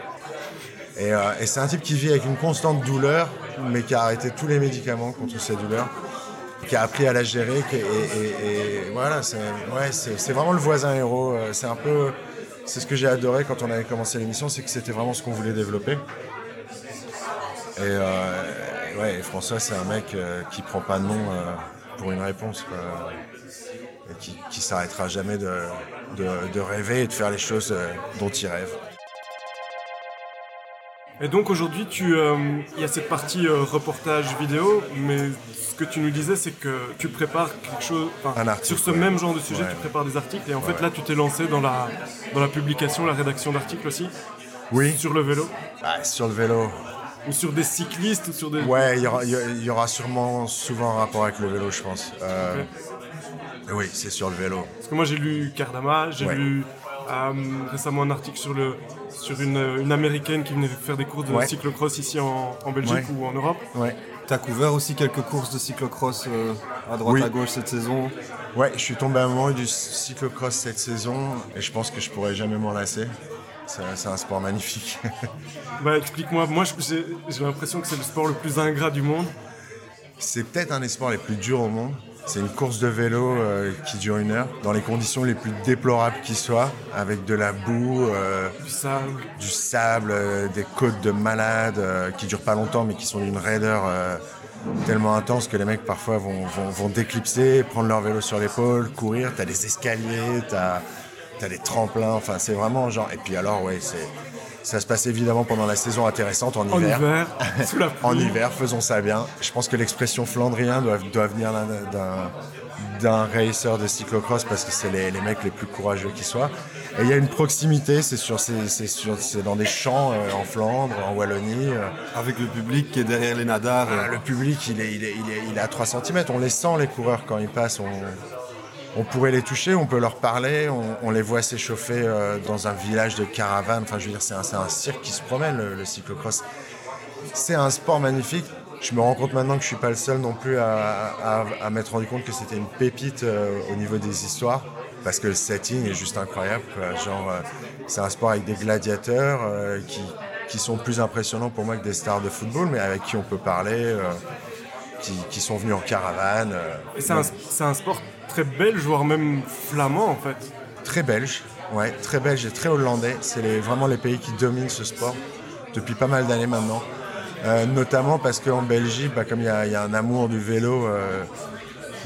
Euh, et, c'est un type qui vit avec une constante douleur, mais qui a arrêté tous les médicaments contre cette douleur, qui a appris à la gérer. et, voilà, c'est vraiment le voisin héros. Euh, c'est un peu, c'est ce que j'ai adoré quand on avait commencé l'émission, c'est que c'était vraiment ce qu'on voulait développer. Et euh, ouais, François, c'est un mec euh, qui prend pas de nom pour une réponse, qui, qui s'arrêtera jamais de, de, rêver et de faire les choses dont il rêve. Et donc aujourd'hui, tu, il y a cette partie reportage vidéo, mais ce que tu nous disais, c'est que tu prépares quelque chose, un article, sur ce même genre de sujet, tu prépares des articles, et en fait là, tu t'es lancé dans la, dans la publication, la rédaction d'articles aussi. Oui. Sur le vélo. Ah, sur le vélo. Ou sur des cyclistes ou sur des... Ouais, il y aura, sûrement souvent un rapport avec le vélo, je pense. Euh, oui, c'est sur le vélo. Parce que moi j'ai lu Cardama, j'ai lu euh, récemment un article sur, le, sur une, américaine qui venait faire des courses de cyclocross ici en, Belgique ou en Europe. Ouais. Tu as couvert aussi quelques courses de cyclocross euh, à droite à gauche cette saison? Ouais, je suis tombé amoureux du cyclocross cette saison et je pense que je pourrais jamais m'en lasser. C'est un sport magnifique. bah, explique-moi, moi, j'ai l'impression que c'est le sport le plus ingrat du monde. C'est peut-être un des sports les plus durs au monde. C'est une course de vélo euh, qui dure une heure, dans les conditions les plus déplorables qui soient, avec de la boue, euh, du sable, du sable euh, des côtes de malades qui durent pas longtemps mais qui sont d'une raideur tellement intense que les mecs parfois vont, vont, vont déclipser, prendre leur vélo sur l'épaule, courir. T'as des escaliers, t'as t'as des tremplins, enfin c'est vraiment genre. Et puis alors, ouais, c'est. Ça se passe évidemment pendant la saison intéressante en hiver. En hiver, sous la En hiver, faisons ça bien. Je pense que l'expression flandrien doit, doit venir d'un d'un racer de cyclocross parce que c'est les, les, mecs les plus courageux qui soient. Et il y a une proximité, c'est sur, c'est dans des champs euh, en Flandre, en Wallonie. Euh. Avec le public qui est derrière les nadars. Ah, le public, il est, il, est, il, est, il est à 3 cm. On les sent, les coureurs, quand ils passent. On, on pourrait les toucher, on peut leur parler, on, les voit s'échauffer euh, dans un village de caravanes. Enfin, je veux dire, c'est un, cirque qui se promène, le, cyclocross. C'est un sport magnifique. Je me rends compte maintenant que je suis pas le seul non plus à, m'être rendu compte que c'était une pépite euh, au niveau des histoires, parce que le setting est juste incroyable. Genre, euh, c'est un sport avec des gladiateurs qui, qui, sont plus impressionnants pour moi que des stars de football, mais avec qui on peut parler, qui, sont venus en caravane. c'est un, un sport très belge, voire même flamand en fait. Très belge, ouais, très belge et très hollandais. C'est vraiment les pays qui dominent ce sport depuis pas mal d'années maintenant. Euh, notamment parce qu'en Belgique, bah, comme il y, a un amour du vélo euh,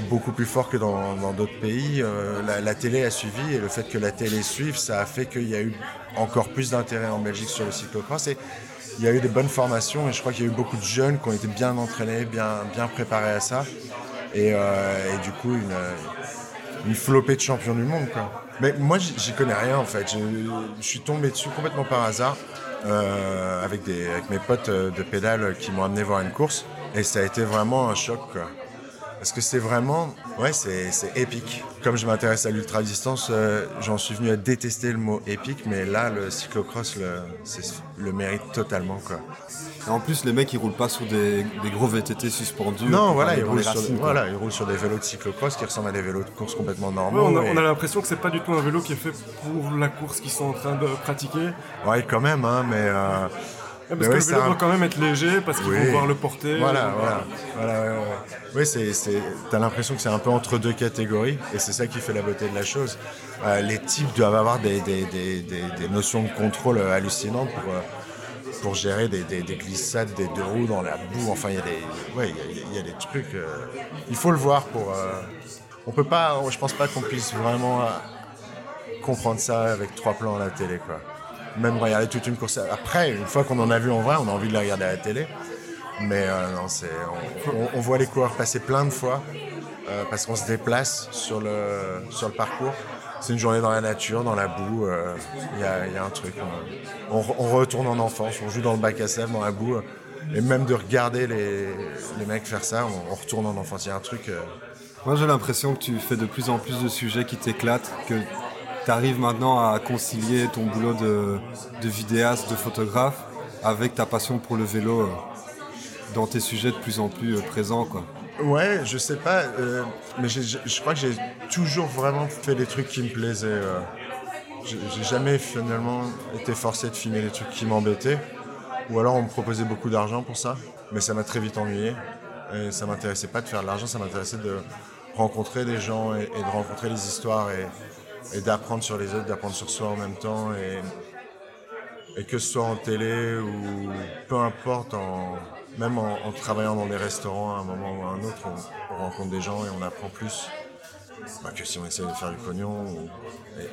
beaucoup plus fort que dans d'autres pays, euh, la, télé a suivi et le fait que la télé suive, ça a fait qu'il y a eu encore plus d'intérêt en Belgique sur le cyclocross. Et il y a eu des bonnes formations et je crois qu'il y a eu beaucoup de jeunes qui ont été bien entraînés, bien, bien préparés à ça. Et, et du coup, une, une flopée de champions du monde. Quoi. Mais moi, j'y connais rien en fait. Je suis tombé dessus complètement par hasard euh, avec, avec mes potes euh, de pédale qui m'ont amené voir une course. Et ça a été vraiment un choc. Quoi. Parce que c'est vraiment, ouais, c'est épique. Comme je m'intéresse à l'ultra-distance, euh, j'en suis venu à détester le mot épique, mais là, le cyclocross le, le mérite totalement. Quoi. en plus, les mecs, ils roulent pas sur des, gros VTT suspendus. Non, voilà ils, roulent sur, voilà ils, roulent sur, des vélos de cyclocross qui ressemblent à des vélos de course complètement normaux. on a, l'impression que c'est pas du tout un vélo qui est fait pour la course qu'ils sont en train de pratiquer. Ouais, quand même, hein, mais. Euh, parce que le vélo doit quand même être léger, parce qu'ils vont pouvoir le porter. Voilà, voilà. voilà oui, c'est, t'as l'impression que c'est un peu entre deux catégories, et c'est ça qui fait la beauté de la chose. Euh, les types doivent avoir des, des, des, des, notions de contrôle hallucinantes pour, euh, pour gérer des, glissades, des deux roues dans la boue. Enfin, il y a des, ouais, il y, a des trucs. Euh, il faut le voir pour. on peut pas, je pense pas qu'on puisse vraiment comprendre ça avec trois plans à la télé, quoi même regarder toute une course. Après, une fois qu'on en a vu en vrai, on a envie de la regarder à la télé. Mais euh, non, c'est, on, voit les coureurs passer plein de fois euh, parce qu'on se déplace sur le, sur le parcours. C'est une journée dans la nature, dans la boue. Euh, il y, a, un truc. On, retourne en enfance, on joue dans le bac à sèvres, dans la boue. Et même de regarder les, les mecs faire ça, on, retourne en enfance. Il y a un truc. Moi, j'ai l'impression que tu fais de plus en plus de sujets qui t'éclatent, que tu arrives maintenant à concilier ton boulot de, vidéaste, de photographe, avec ta passion pour le vélo euh, dans tes sujets de plus en plus euh, présents. Quoi. Ouais, je sais pas, euh, mais je crois que j'ai toujours vraiment fait des trucs qui me plaisaient. j'ai jamais finalement été forcé de filmer des trucs qui m'embêtaient, ou alors on me proposait beaucoup d'argent pour ça, mais ça m'a très vite ennuyé. Et ça m'intéressait pas de faire de l'argent, ça m'intéressait de rencontrer des gens et, et, de rencontrer les histoires et, et d'apprendre sur les autres, d'apprendre sur soi en même temps. Et, et que ce soit en télé ou peu importe, même en, travaillant dans des restaurants à un moment ou à un autre, on, rencontre des gens et on apprend plus bah, que si on essaie de faire du pognon.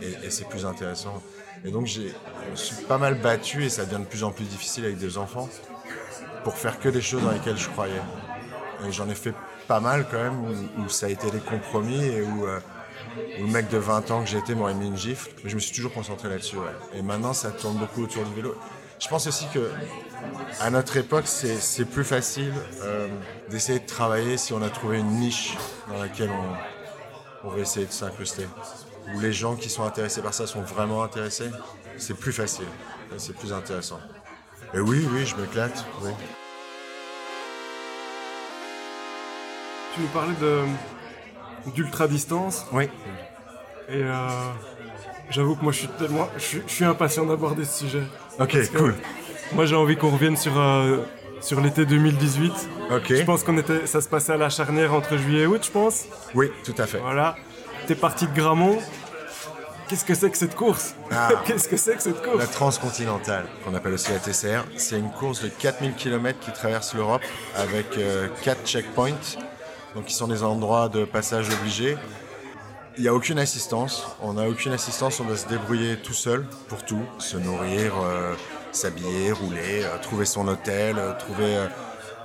et, c'est plus intéressant. Et donc je me suis pas mal battu et ça devient de plus en plus difficile avec des enfants pour faire que des choses dans lesquelles je croyais. Et j'en ai fait pas mal quand même où, ça a été des compromis et où, euh, où le mec de 20 ans que j'étais m'aurait mis une gifle. Mais je me suis toujours concentré là-dessus. Et maintenant ça tourne beaucoup autour du vélo. Je pense aussi que à notre époque, c'est plus facile euh, d'essayer de travailler si on a trouvé une niche dans laquelle on, on va essayer de s'incruster. Où les gens qui sont intéressés par ça sont vraiment intéressés, c'est plus facile, c'est plus intéressant. Et oui, oui, je m'éclate. Tu nous parlais de d'ultra distance. Oui. Et euh, j'avoue que moi je suis tellement, je, suis impatient d'aborder ce sujet. Ok, cool. Moi j'ai envie qu'on revienne sur euh, sur l'été 2018. Ok. Je pense qu'on était, ça se passait à la charnière entre juillet et août, je pense. Oui, tout à fait. Voilà. T'es parti de Gramont. Qu'est-ce que c'est que cette course? Ah. Qu'est-ce que c'est que cette course? La transcontinentale, qu'on appelle aussi la TCR, c'est une course de 4000 km qui traverse l'Europe avec 4 euh, checkpoints, donc qui sont des endroits de passage obligés. Il n'y a aucune assistance, on n'a aucune assistance, on doit se débrouiller tout seul pour tout, se nourrir, euh, s'habiller, rouler, euh, trouver son hôtel, trouver,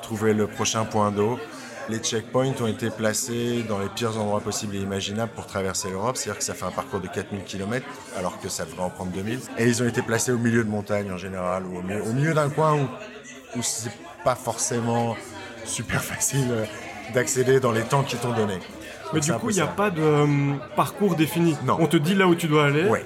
trouver le prochain point d'eau. Les checkpoints ont été placés dans les pires endroits possibles et imaginables pour traverser l'Europe, c'est-à-dire que ça fait un parcours de 4000 km alors que ça devrait en prendre 2000. Et ils ont été placés au milieu de montagnes en général, ou au milieu, d'un coin où, où c'est pas forcément super facile euh, d'accéder dans les temps qu'ils t'ont donnés. Mais du coup, il n'y a pas de euh, parcours défini. Non. On te dit là où tu dois aller. Ouais.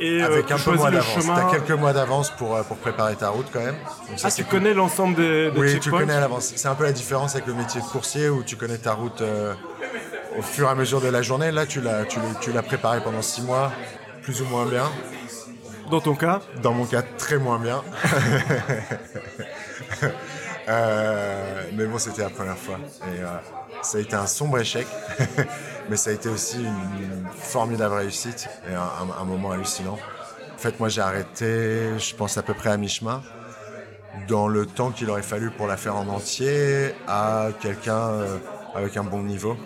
Euh, avec un peu moins d'avance. T'as quelques mois d'avance pour, euh, pour préparer ta route quand même. ah, tu connais l'ensemble des, des Oui, tu connais à l'avance. C'est un peu la différence avec le métier de coursier où tu connais ta route euh, au fur et à mesure de la journée. Là, tu l'as, tu, tu l'as préparé pendant six mois, plus ou moins bien. Dans ton cas Dans mon cas, très moins bien. mais bon, c'était la première fois. Et ça a été un sombre échec. mais ça a été aussi une, formidable réussite et un, moment hallucinant. En fait, moi, j'ai arrêté, je pense à peu près à mi-chemin, dans le temps qu'il aurait fallu pour la faire en entier à quelqu'un euh, avec un bon niveau.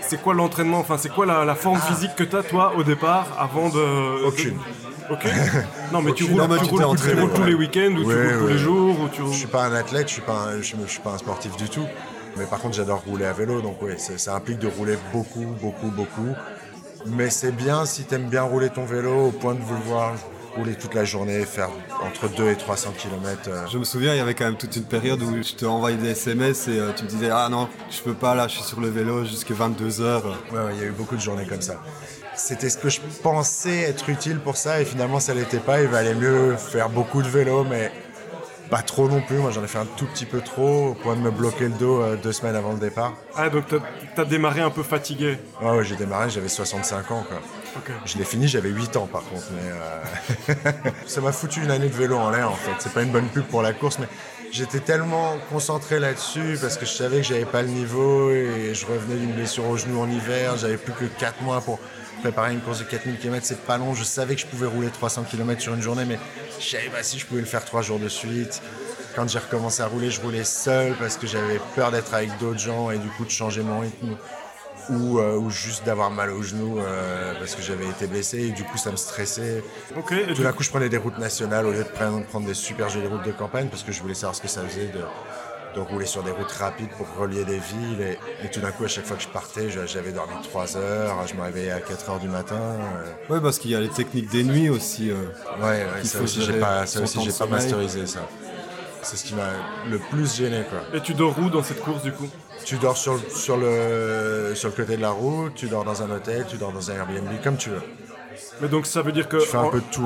C'est quoi l'entraînement? Enfin, c'est quoi la, forme ah. physique que tu as, toi, au départ, avant de. Aucune. Ok. Non, mais tu roules, tous les week-ends ou tu roules tous les jours ou tu... Je suis pas un athlète, je suis pas, je, suis pas un sportif du tout. Mais par contre, j'adore rouler à vélo, donc oui, ça implique de rouler beaucoup, beaucoup, beaucoup. Mais c'est bien si tu aimes bien rouler ton vélo au point de vouloir rouler toute la journée, faire entre 2 et 300 km. Euh. Je me souviens, il y avait quand même toute une période où je te envoyais des SMS et euh, tu me disais Ah non, je peux pas, là, je suis sur le vélo jusqu'à 22 heures. Ouais, il y a eu beaucoup de journées comme ça. C'était ce que je pensais être utile pour ça et finalement ça l'était pas. Il valait mieux faire beaucoup de vélo, mais pas trop non plus, moi j'en ai fait un tout petit peu trop, au point de me bloquer le dos euh, deux semaines avant le départ. Ah donc t'as as démarré un peu fatigué Ouais, ouais j'ai démarré, j'avais 65 ans quoi. Je l'ai fini, j'avais 8 ans par contre, mais euh, ça m'a foutu une année de vélo en l'air en fait. C'est pas une bonne pub pour la course, mais j'étais tellement concentré là-dessus parce que je savais que j'avais pas le niveau et je revenais d'une blessure au genou en hiver, j'avais plus que 4 mois pour préparer une course de 4000 km, c'est pas long. Je savais que je pouvais rouler 300 km sur une journée, mais je savais pas si je pouvais le faire trois jours de suite. Quand j'ai recommencé à rouler, je roulais seul parce que j'avais peur d'être avec d'autres gens et du coup de changer mon rythme. Ou, euh, juste d'avoir mal au genou euh, parce que j'avais été blessé et du coup ça me stressait. Tout d'un coup je prenais des routes nationales au lieu de prendre, prendre des super jolies routes de campagne parce que je voulais savoir ce que ça faisait de, de rouler sur des routes rapides pour relier des villes. Et, tout d'un coup, à chaque fois que je partais, j'avais dormi 3 heures, je me réveillais à 4 heures du matin. Euh. Oui, parce qu'il y a les techniques des nuits aussi. Euh, ouais, ça, aussi, j'ai pas, ça aussi, j'ai pas masterisé ça. C'est ce qui m'a le plus gêné. Quoi. Et tu dors où dans cette course du coup? Tu dors sur, sur, le, sur le côté de la route, tu dors dans un hôtel, tu dors dans un Airbnb, comme tu veux. Mais donc ça veut dire que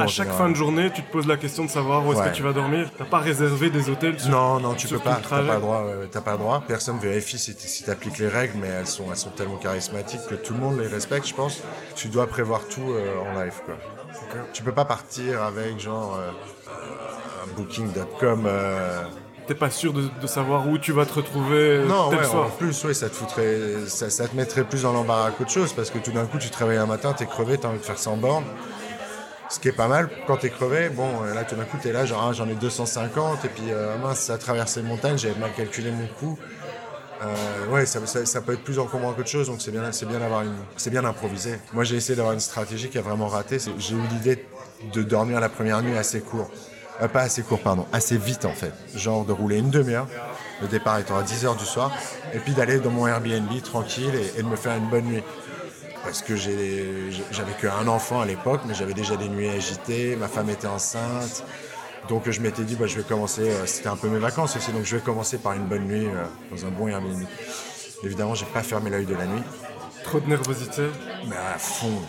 à chaque fin de journée, tu te poses la question de savoir où est-ce que tu vas dormir. T'as pas réservé des hôtels sur, Non, non, tu peux pas. T'as pas le droit. pas le droit. Personne vérifie si tu appliques les règles, mais elles sont, elles sont tellement charismatiques que tout le monde les respecte, je pense. Tu dois prévoir tout euh, en live, quoi. Tu peux pas partir avec genre euh, un booking.com. Euh, t'es pas sûr de, savoir où tu vas te retrouver non, tel En plus, oui, ça te foutrait, ça, ça te mettrait plus dans l'embarras qu'autre chose parce que tout d'un coup, tu te réveilles un matin, t'es crevé, t'as envie de faire 100 bornes. Ce qui est pas mal quand t'es crevé. Bon, là, tout d'un coup, t'es là, genre, ah, j'en ai 250 et puis euh, mince, ça a traversé les montagnes, j'avais mal calculé mon coût. Euh, ouais, ça, ça, peut être plus encombrant qu'autre chose, donc c'est bien, c'est bien d'avoir une, c'est bien d'improviser. Moi, j'ai essayé d'avoir une stratégie qui a vraiment raté. J'ai eu l'idée de dormir la première nuit assez court. Euh, pas assez court, pardon, assez vite en fait. Genre de rouler une demi-heure, le départ étant à 10h du soir, et puis d'aller dans mon Airbnb tranquille et, de me faire une bonne nuit. Parce que j'avais qu'un enfant à l'époque, mais j'avais déjà des nuits agitées, ma femme était enceinte. Donc je m'étais dit, bah, je vais commencer, euh, c'était un peu mes vacances aussi, donc je vais commencer par une bonne nuit euh, dans un bon Airbnb. Évidemment, j'ai pas fermé l'œil de la nuit. Trop de nervosité Mais à fond.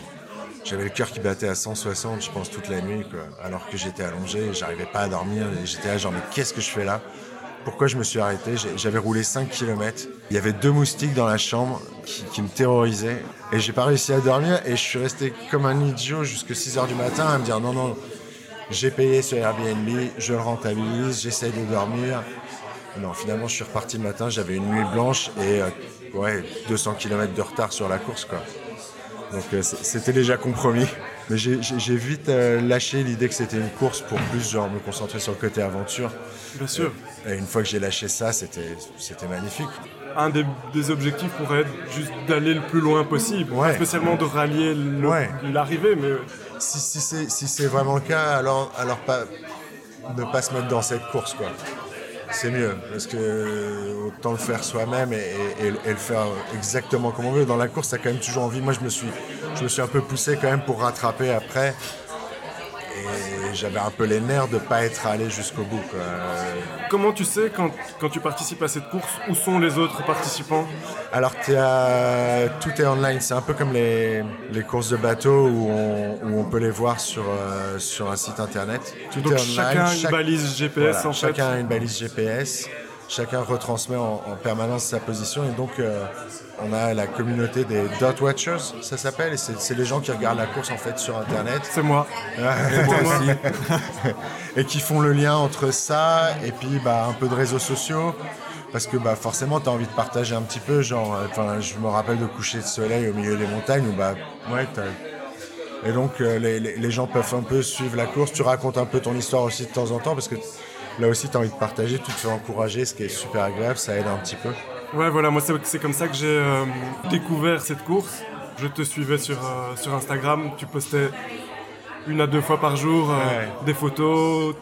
J'avais le cœur qui battait à 160, je pense, toute la nuit, alors que j'étais allongé, j'arrivais pas à dormir, j'étais là, genre, mais qu'est-ce que je fais là? Pourquoi je me suis arrêté? J'avais roulé 5 km. Il y avait deux moustiques dans la chambre qui, me terrorisaient, et j'ai pas réussi à dormir, et je suis resté comme un idiot jusqu'à 6 h du matin à me dire, non, non, j'ai payé ce Airbnb, je le rentabilise, j'essaye de dormir. Non, finalement, je suis reparti le matin, j'avais une nuit blanche et euh, ouais, 200 km de retard sur la course, quoi. Donc euh, c'était déjà compromis. Mais j'ai vite euh, lâché l'idée que c'était une course pour plus genre me concentrer sur le côté aventure. Bien sûr. Et une fois que j'ai lâché ça, c'était magnifique. Un des, objectifs pourrait être juste d'aller le plus loin possible, spécialement de rallier l'arrivée. Mais si, si c'est vraiment le cas, alors, alors pas, ne pas se mettre dans cette course. quoi c'est mieux parce que autant le faire soi-même et, le faire exactement comme on veut. Dans la course, t'as quand même toujours envie. Moi, je me suis, je me suis un peu poussé quand même pour rattraper après et j'avais un peu les nerfs de ne pas être allé jusqu'au bout. Comment tu sais quand, quand, tu participes à cette course où sont les autres participants? Alors à... tout est online, c'est un peu comme les, les courses de bateau où on, où on, peut les voir sur, euh, sur un site internet. Tout Donc est online. Chacun a une balise GPS en fait. Chacun a une balise GPS chacun retransmet en, permanence sa position et donc euh, on a la communauté des dot watchers, ça s'appelle, et c'est les gens qui regardent la course en fait sur internet. C'est moi. et moi aussi. et qui font le lien entre ça et puis bah, un peu de réseaux sociaux. Parce que bah, forcément, tu as envie de partager un petit peu. Genre, enfin, je me rappelle de coucher de soleil au milieu des montagnes où, bah, ouais, et donc, euh, les, les, gens peuvent un peu suivre la course. Tu racontes un peu ton histoire aussi de temps en temps parce que là aussi, tu as envie de partager, tu te fais encourager, ce qui est super agréable, ça aide un petit peu. Ouais, voilà, moi, c'est comme ça que j'ai euh, découvert cette course. Je te suivais sur, euh, sur Instagram, tu postais une à deux fois par jour euh, des photos,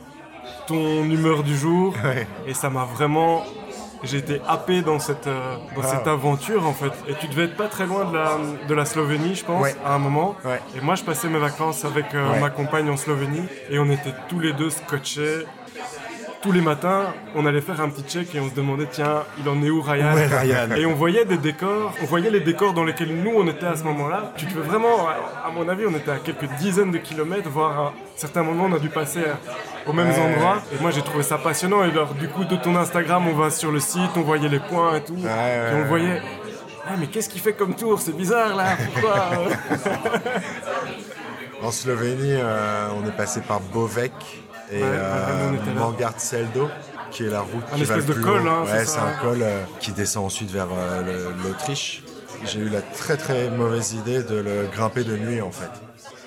ton humeur du jour, et ça m'a vraiment. J'ai été happé dans cette, dans cette aventure en fait. Et tu devais être pas très loin de la, de la Slovénie, je pense, à un moment. Et moi, je passais mes vacances avec ma compagne en Slovénie et on était tous les deux scotchés tous les matins, on allait faire un petit check et on se demandait, tiens, il en est où Ryan, Et on voyait des décors, on voyait les décors dans lesquels nous on était à ce moment-là. Tu peux vraiment, à mon avis, on était à quelques dizaines de kilomètres, voire à certains moments on a dû passer aux mêmes endroits. Et moi j'ai trouvé ça passionnant. Et alors, du coup, de ton Instagram, on va sur le site, on voyait les points et tout. et on voyait, ah, mais qu'est-ce qu'il fait comme tour? C'est bizarre là, pourquoi? En Slovénie, euh, on est passé par Bovek, et ouais, Seldo qui est la route qui va le plus de col, hein, ouais, c'est un col euh, qui descend ensuite vers euh, l'Autriche. J'ai eu la très très mauvaise idée de le grimper de nuit en fait.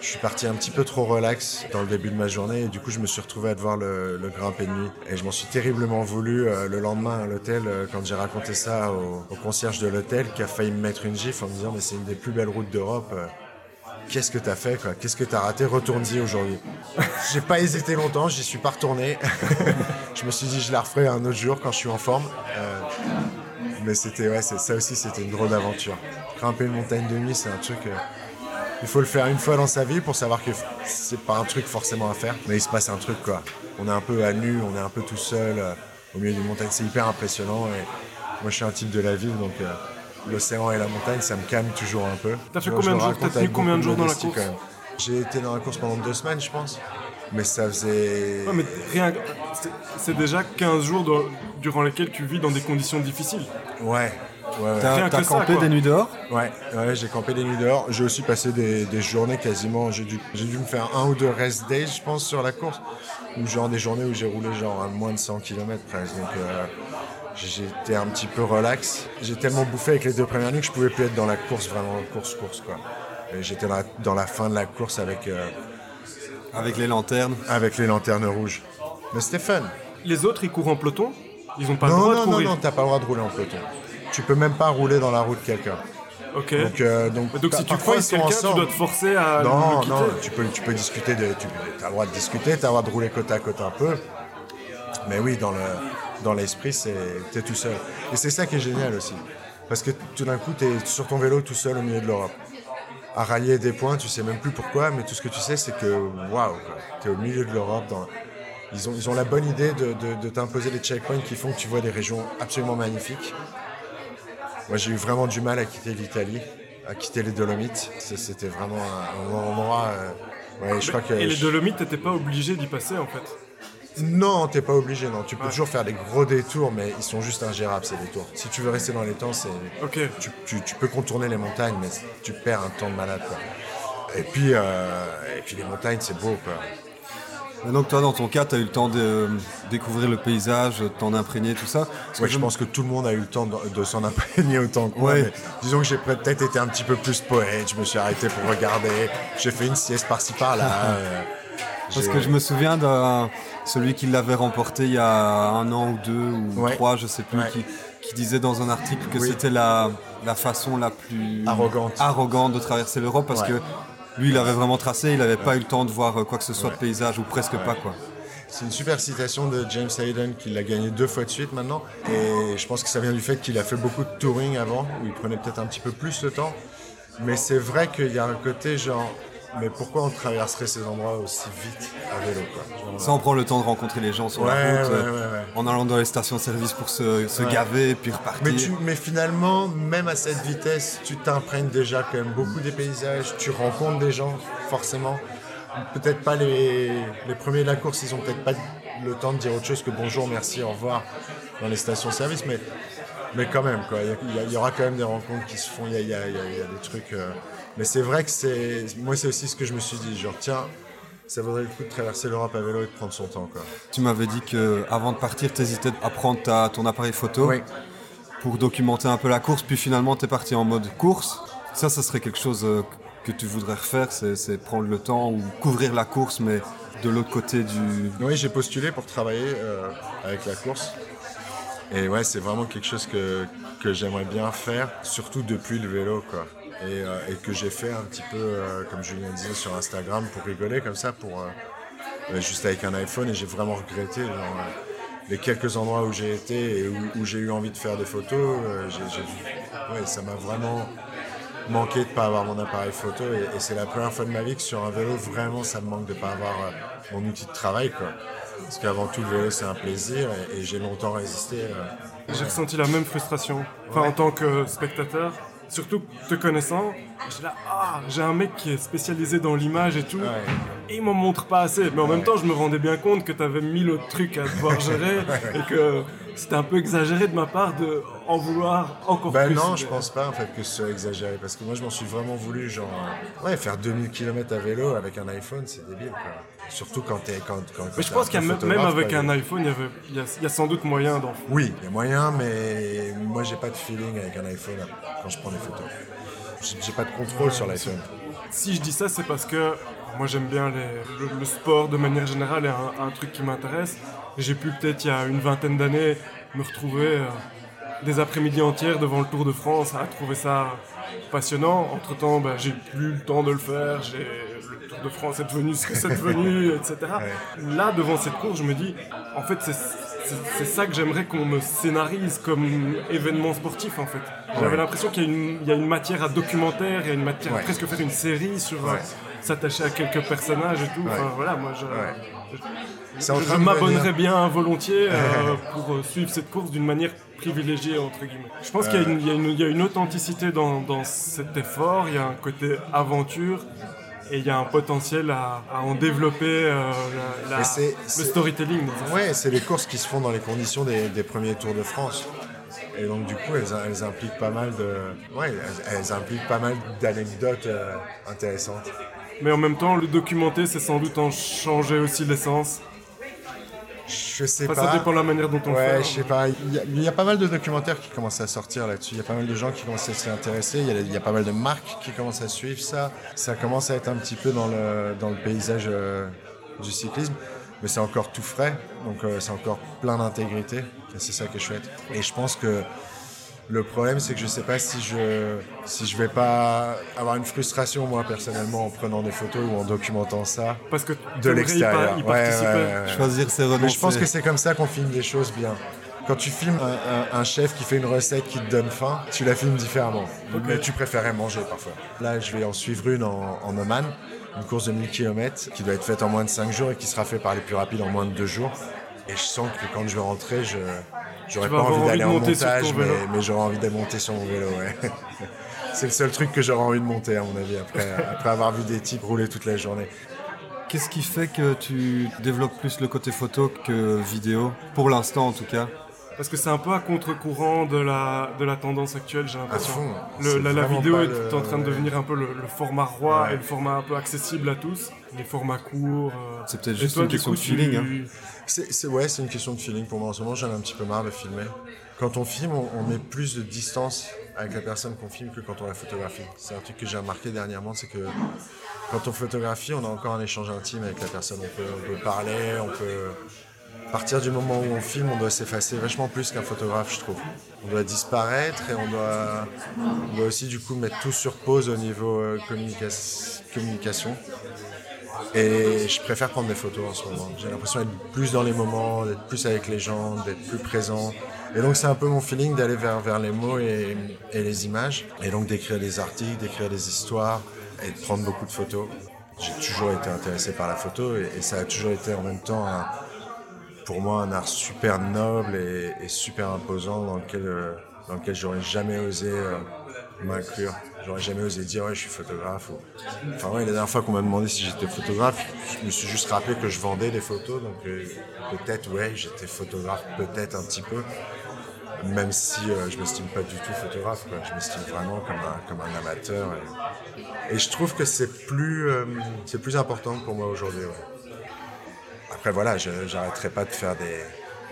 Je suis parti un petit peu trop relax dans le début de ma journée et du coup je me suis retrouvé à devoir le, grimper de nuit. Et je m'en suis terriblement voulu euh, le lendemain à l'hôtel quand j'ai raconté ça au, au concierge de l'hôtel qui a failli me mettre une gifle en me disant mais c'est une des plus belles routes d'Europe qu'est-ce que t'as fait quoi? Qu'est-ce que t'as raté? Retourne-y aujourd'hui. J'ai pas hésité longtemps, j'y suis pas retourné. je me suis dit je la referai un autre jour quand je suis en forme. Euh, mais c'était ouais, ça aussi c'était une drôle d'aventure. Grimper une montagne de nuit, c'est un truc. Euh, il faut le faire une fois dans sa vie pour savoir que c'est pas un truc forcément à faire, mais il se passe un truc quoi. On est un peu à nu, on est un peu tout seul euh, au milieu d'une montagne, c'est hyper impressionnant. Moi je suis un type de la ville donc l'océan et la montagne, ça me calme toujours un peu. T'as fait combien de jours T'as tenu combien de jours dans la course J'ai été dans la course pendant deux semaines, je pense. Mais ça faisait. Ouais, mais rien. C'est déjà 15 jours durant lesquels tu vis dans des conditions difficiles. Ouais. ouais. T'as campé des nuits dehors? Ouais, ouais j'ai campé des nuits dehors. J'ai aussi passé des, journées quasiment. J'ai dû, dû me faire un ou deux rest days, je pense, sur la course. Ou genre des journées où j'ai roulé genre à moins de 100 km presque. Donc euh, j'étais un petit peu relax. J'ai tellement bouffé avec les deux premières nuits que je pouvais plus être dans la course, vraiment course-course quoi. J'étais dans la fin de la course avec. Euh, avec les lanternes Avec les lanternes rouges. Mais c'était fun. Les autres, ils courent en peloton? Ils ont pas le droit de courir Non, non, t'as pas le droit de rouler en peloton. Tu peux même pas rouler dans la roue de quelqu'un. Ok. Donc, euh, donc, donc si tu croises quelqu'un, tu dois te forcer à. Non, non, tu peux, tu peux discuter. De, tu as le droit de discuter, tu as le droit de rouler côte à côte un peu. Mais oui, dans le dans l'esprit, c'est es tout seul. Et c'est ça qui est génial aussi. Parce que tout d'un coup, tu es sur ton vélo tout seul au milieu de l'Europe. À railler des points, tu sais même plus pourquoi, mais tout ce que tu sais, c'est que waouh, tu es au milieu de l'Europe. Dans... Ils, ont, ils ont la bonne idée de, de, t'imposer des checkpoints qui font que tu vois des régions absolument magnifiques. Moi, j'ai eu vraiment du mal à quitter l'Italie, à quitter les Dolomites. C'était vraiment un, endroit. Euh, je crois que et les Dolomites, t'étais pas obligé d'y passer en fait non, t'es pas obligé, non. Tu peux toujours faire des gros détours, mais ils sont juste ingérables ces détours. Si tu veux rester dans les temps, c'est. Ok. Tu, peux contourner les montagnes, mais tu perds un temps de malade, quoi. Et puis, euh, et puis les montagnes, c'est beau, quoi. donc toi, dans ton cas, tu as eu le temps de découvrir le paysage, de t'en imprégner, tout ça. Oui, je pense que tout le monde a eu le temps de, s'en imprégner autant que moi. disons que j'ai peut-être été un petit peu plus poète, je me suis arrêté pour regarder, j'ai fait une sieste par-ci par-là. Euh, Parce que je me souviens d'un celui qui l'avait remporté il y a un an ou deux ou trois, je sais plus, qui, disait dans un article que c'était la, la façon la plus arrogante, arrogante de traverser l'Europe parce que lui, il avait vraiment tracé, il n'avait pas eu le temps de voir quoi que ce soit de paysage ou presque pas quoi. C'est une super citation de James Hayden qui l'a gagné deux fois de suite maintenant. Et je pense que ça vient du fait qu'il a fait beaucoup de touring avant, où il prenait peut-être un petit peu plus de temps. Mais c'est vrai qu'il y a un côté genre, mais pourquoi on traverserait ces endroits aussi vite à vélo quoi Ça, on prend le temps de rencontrer les gens sur la route, en allant dans les stations-service pour se, se gaver, puis repartir. Mais, mais, finalement, même à cette vitesse, tu t'imprègnes déjà quand même beaucoup des paysages, tu rencontres des gens, forcément. Peut-être pas les, les premiers de la course, ils ont peut-être pas le temps de dire autre chose que bonjour, merci, au revoir dans les stations-service, mais mais quand même, quoi. Il y, aura quand même des rencontres qui se font. Il y a, des trucs. Euh, mais c'est vrai que c'est. Moi, c'est aussi ce que je me suis dit. Genre, tiens, ça vaudrait le coup de traverser l'Europe à vélo et de prendre son temps, quoi. Tu m'avais dit que avant de partir, tu hésitais à prendre ta, ton appareil photo pour documenter un peu la course. Puis finalement, tu es parti en mode course. Ça, ça serait quelque chose euh, que tu voudrais refaire c'est prendre le temps ou couvrir la course, mais de l'autre côté du. Oui, j'ai postulé pour travailler euh, avec la course. Et ouais, c'est vraiment quelque chose que, que j'aimerais bien faire, surtout depuis le vélo, quoi. Et, euh, et que j'ai fait un petit peu, euh, comme Julien disait, sur Instagram pour rigoler comme ça, pour euh, juste avec un iPhone. Et j'ai vraiment regretté les quelques endroits où j'ai été et où, j'ai eu envie de faire des photos. j'ai ouais, ça m'a vraiment manqué de ne pas avoir mon appareil photo. Et, et c'est la première fois de ma vie que sur un vélo, vraiment, ça me manque de ne pas avoir mon outil de travail, quoi. Parce qu'avant tout, le vélo, c'est un plaisir et, j'ai longtemps résisté. Euh, j'ai ressenti la même frustration. Enfin, en tant que spectateur, surtout te connaissant, j'ai là, ah, j'ai un mec qui est spécialisé dans l'image et tout, et il m'en montre pas assez. Mais en même temps, je me rendais bien compte que tu avais mille autres trucs à devoir gérer et que c'était un peu exagéré de ma part de en vouloir encore ben plus. non, je pense pas en fait que ce soit exagéré parce que moi je m'en suis vraiment voulu genre ouais faire 2000 km à vélo avec un iPhone, c'est débile quoi. Surtout quand t'es quand, quand, Mais je pense qu'il a même avec un iPhone, il y, avait, il, y a, sans doute moyen d'en. Oui, il y a moyen, mais moi j'ai pas de feeling avec un iPhone quand je prends des photos. J'ai pas de contrôle sur l'iPhone. Si je dis ça, c'est parce que moi j'aime bien le, sport de manière générale et un, truc qui m'intéresse. J'ai pu peut-être il y a une vingtaine d'années me retrouver euh, des après-midi entières devant le Tour de France à trouver ça passionnant. Entre temps, ben, j'ai plus le temps de le faire. Le Tour de France est devenu ce que c'est devenu, etc. Là, devant cette course, je me dis, en fait, c'est ça que j'aimerais qu'on me scénarise comme événement sportif en fait. J'avais l'impression qu'il y, a une matière à documentaire, il y a une matière à presque faire une série sur euh, s'attacher à quelques personnages et tout. Enfin, voilà, moi je, je, m'abonnerais bien volontiers euh, pour euh, suivre cette course d'une manière privilégiée entre guillemets. Je pense qu'il y, a une authenticité dans, dans cet effort, il y a un côté aventure et il y a un potentiel à, en développer euh, le storytelling. Ouais, c'est les courses qui se font dans les conditions des, premiers Tours de France. Et donc du coup, elles, impliquent pas mal de, ouais, elles, impliquent pas mal d'anecdotes euh, intéressantes. Mais en même temps, le documenter, c'est sans doute en changer aussi l'essence. Je sais pas. Ça dépend de la manière dont on ouais, fait. Ouais, je sais pas. Il y, a, pas mal de documentaires qui commencent à sortir là-dessus. Il y a pas mal de gens qui commencent à s'y intéresser. Il y, a, pas mal de marques qui commencent à suivre ça. Ça commence à être un petit peu dans le, dans le paysage euh, du cyclisme. Mais c'est encore tout frais. Donc euh, c'est encore plein d'intégrité. C'est ça qui est chouette. Et je pense que le problème, c'est que je ne sais pas si je si je vais pas avoir une frustration moi personnellement en prenant des photos ou en documentant ça. Parce que de l'extérieur. Ouais, Choisir ses Mais je pense que c'est comme ça qu'on filme les choses bien. Quand tu filmes un, chef qui fait une recette qui te donne faim, tu la filmes différemment. Mais tu préférais manger parfois. Là, je vais en suivre une en, en Oman, une course de 1000 km qui doit être faite en moins de 5 jours et qui sera faite par les plus rapides en moins de 2 jours. Et je sens que quand je vais rentrer, je, J'aurais pas envie d'aller en montage, mais, mais j'aurais envie de monter sur mon vélo, ouais. c'est le seul truc que j'aurais envie de monter, à mon avis, après, après avoir vu des types rouler toute la journée. Qu'est-ce qui fait que tu développes plus le côté photo que vidéo, pour l'instant en tout cas parce que c'est un peu à contre-courant de la, de la tendance actuelle, j'ai l'impression. La, la, vidéo est en train de devenir un peu le, format roi et le format un peu accessible à tous. Les formats courts. Euh. C'est peut-être juste une question de feeling. Hein. C'est, ouais, c'est une question de feeling pour moi. En ce moment, j'en ai un petit peu marre de filmer. Quand on filme, on, met plus de distance avec la personne qu'on filme que quand on la photographie. C'est un truc que j'ai remarqué dernièrement, c'est que quand on photographie, on a encore un échange intime avec la personne. On peut, parler, on peut. À partir du moment où on filme, on doit s'effacer vachement plus qu'un photographe, je trouve. On doit disparaître et on doit, on doit aussi du coup mettre tout sur pause au niveau euh, communication. Et je préfère prendre des photos en ce moment. J'ai l'impression d'être plus dans les moments, d'être plus avec les gens, d'être plus présent. Et donc c'est un peu mon feeling d'aller vers, vers les mots et, les images. Et donc d'écrire des articles, d'écrire des histoires et de prendre beaucoup de photos. J'ai toujours été intéressé par la photo et, ça a toujours été en même temps pour moi un art super noble et, et super imposant dans lequel, euh, dans lequel j'aurais jamais osé euh, m'inclure. J'aurais jamais osé dire ouais je suis photographe. Enfin ouais, la dernière fois qu'on m'a demandé si j'étais photographe, je me suis juste rappelé que je vendais des photos, donc euh, peut-être ouais j'étais photographe, peut-être un petit peu, même si euh, je m'estime pas du tout photographe, quoi. je m'estime vraiment comme un, comme un amateur. Et, je trouve que c'est plus, euh, c'est plus important pour moi aujourd'hui. Après voilà, j'arrêterai pas de faire des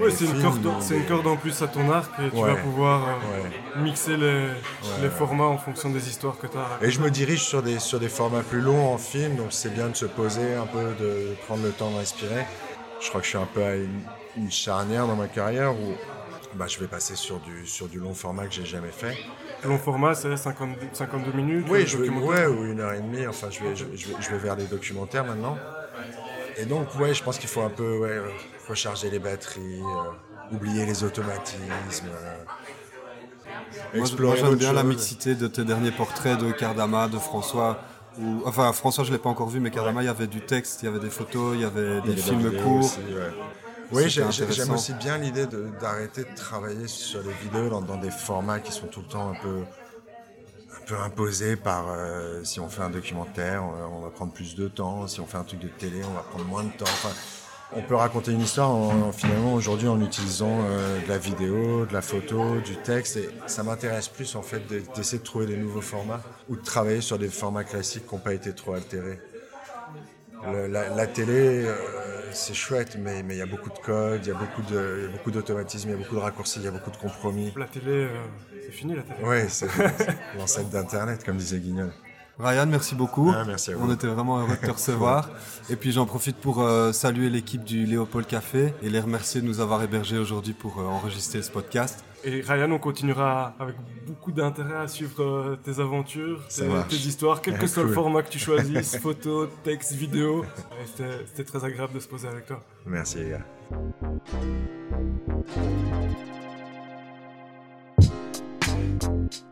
oui, c'est une, corde, c'est une corde en plus à ton arc et tu vas pouvoir euh, mixer les, les, formats en fonction des histoires que tu as. Et je me dirige sur des, sur des formats plus longs en film, donc c'est bien de se poser un peu, de prendre le temps d'inspirer. Je crois que je suis un peu à une, charnière dans ma carrière où bah, je vais passer sur du, sur du long format que j'ai jamais fait. Long format, c'est 52 minutes Oui, je ouais, ou une heure et demie. Enfin, je vais, je, vais, je vais vers des documentaires maintenant. Et donc, ouais, je pense qu'il faut un peu ouais, recharger les batteries, euh, oublier les automatismes. Euh, moi, j'aime bien la mixité de tes derniers portraits de Cardama, de François. enfin, François, je l'ai pas encore vu, mais Cardama, il y avait du texte, il y avait des photos, il y avait des films courts. Oui, j'aime aussi bien l'idée d'arrêter de, travailler sur les vidéos dans, des formats qui sont tout le temps un peu, un peu imposés par euh, si on fait un documentaire, on, va prendre plus de temps, si on fait un truc de télé, on va prendre moins de temps on peut raconter une histoire en, finalement aujourd'hui en utilisant euh, de la vidéo, de la photo, du texte. Et ça m'intéresse plus en fait d'essayer de trouver des nouveaux formats ou de travailler sur des formats classiques qui n'ont pas été trop altérés. la, télé, euh, c'est chouette, mais il y a beaucoup de codes, il y a beaucoup de beaucoup d'automatisme, il y a beaucoup de raccourcis, il y a beaucoup de compromis. La télé, euh, c'est fini la télé. Oui, c'est l'ancêtre d'Internet, comme disait Guignol. Ryan, merci beaucoup. Ah, merci à vous. On était vraiment heureux de te recevoir. et puis j'en profite pour euh, saluer l'équipe du Léopold Café et les remercier de nous avoir hébergés aujourd'hui pour euh, enregistrer ce podcast. Et Ryan, on continuera avec beaucoup d'intérêt à suivre euh, tes aventures, tes, histoires, quel que soit le format que tu choisisses, photo, texte, vidéo. C'était très agréable de se poser avec toi. Merci les gars. Thank you.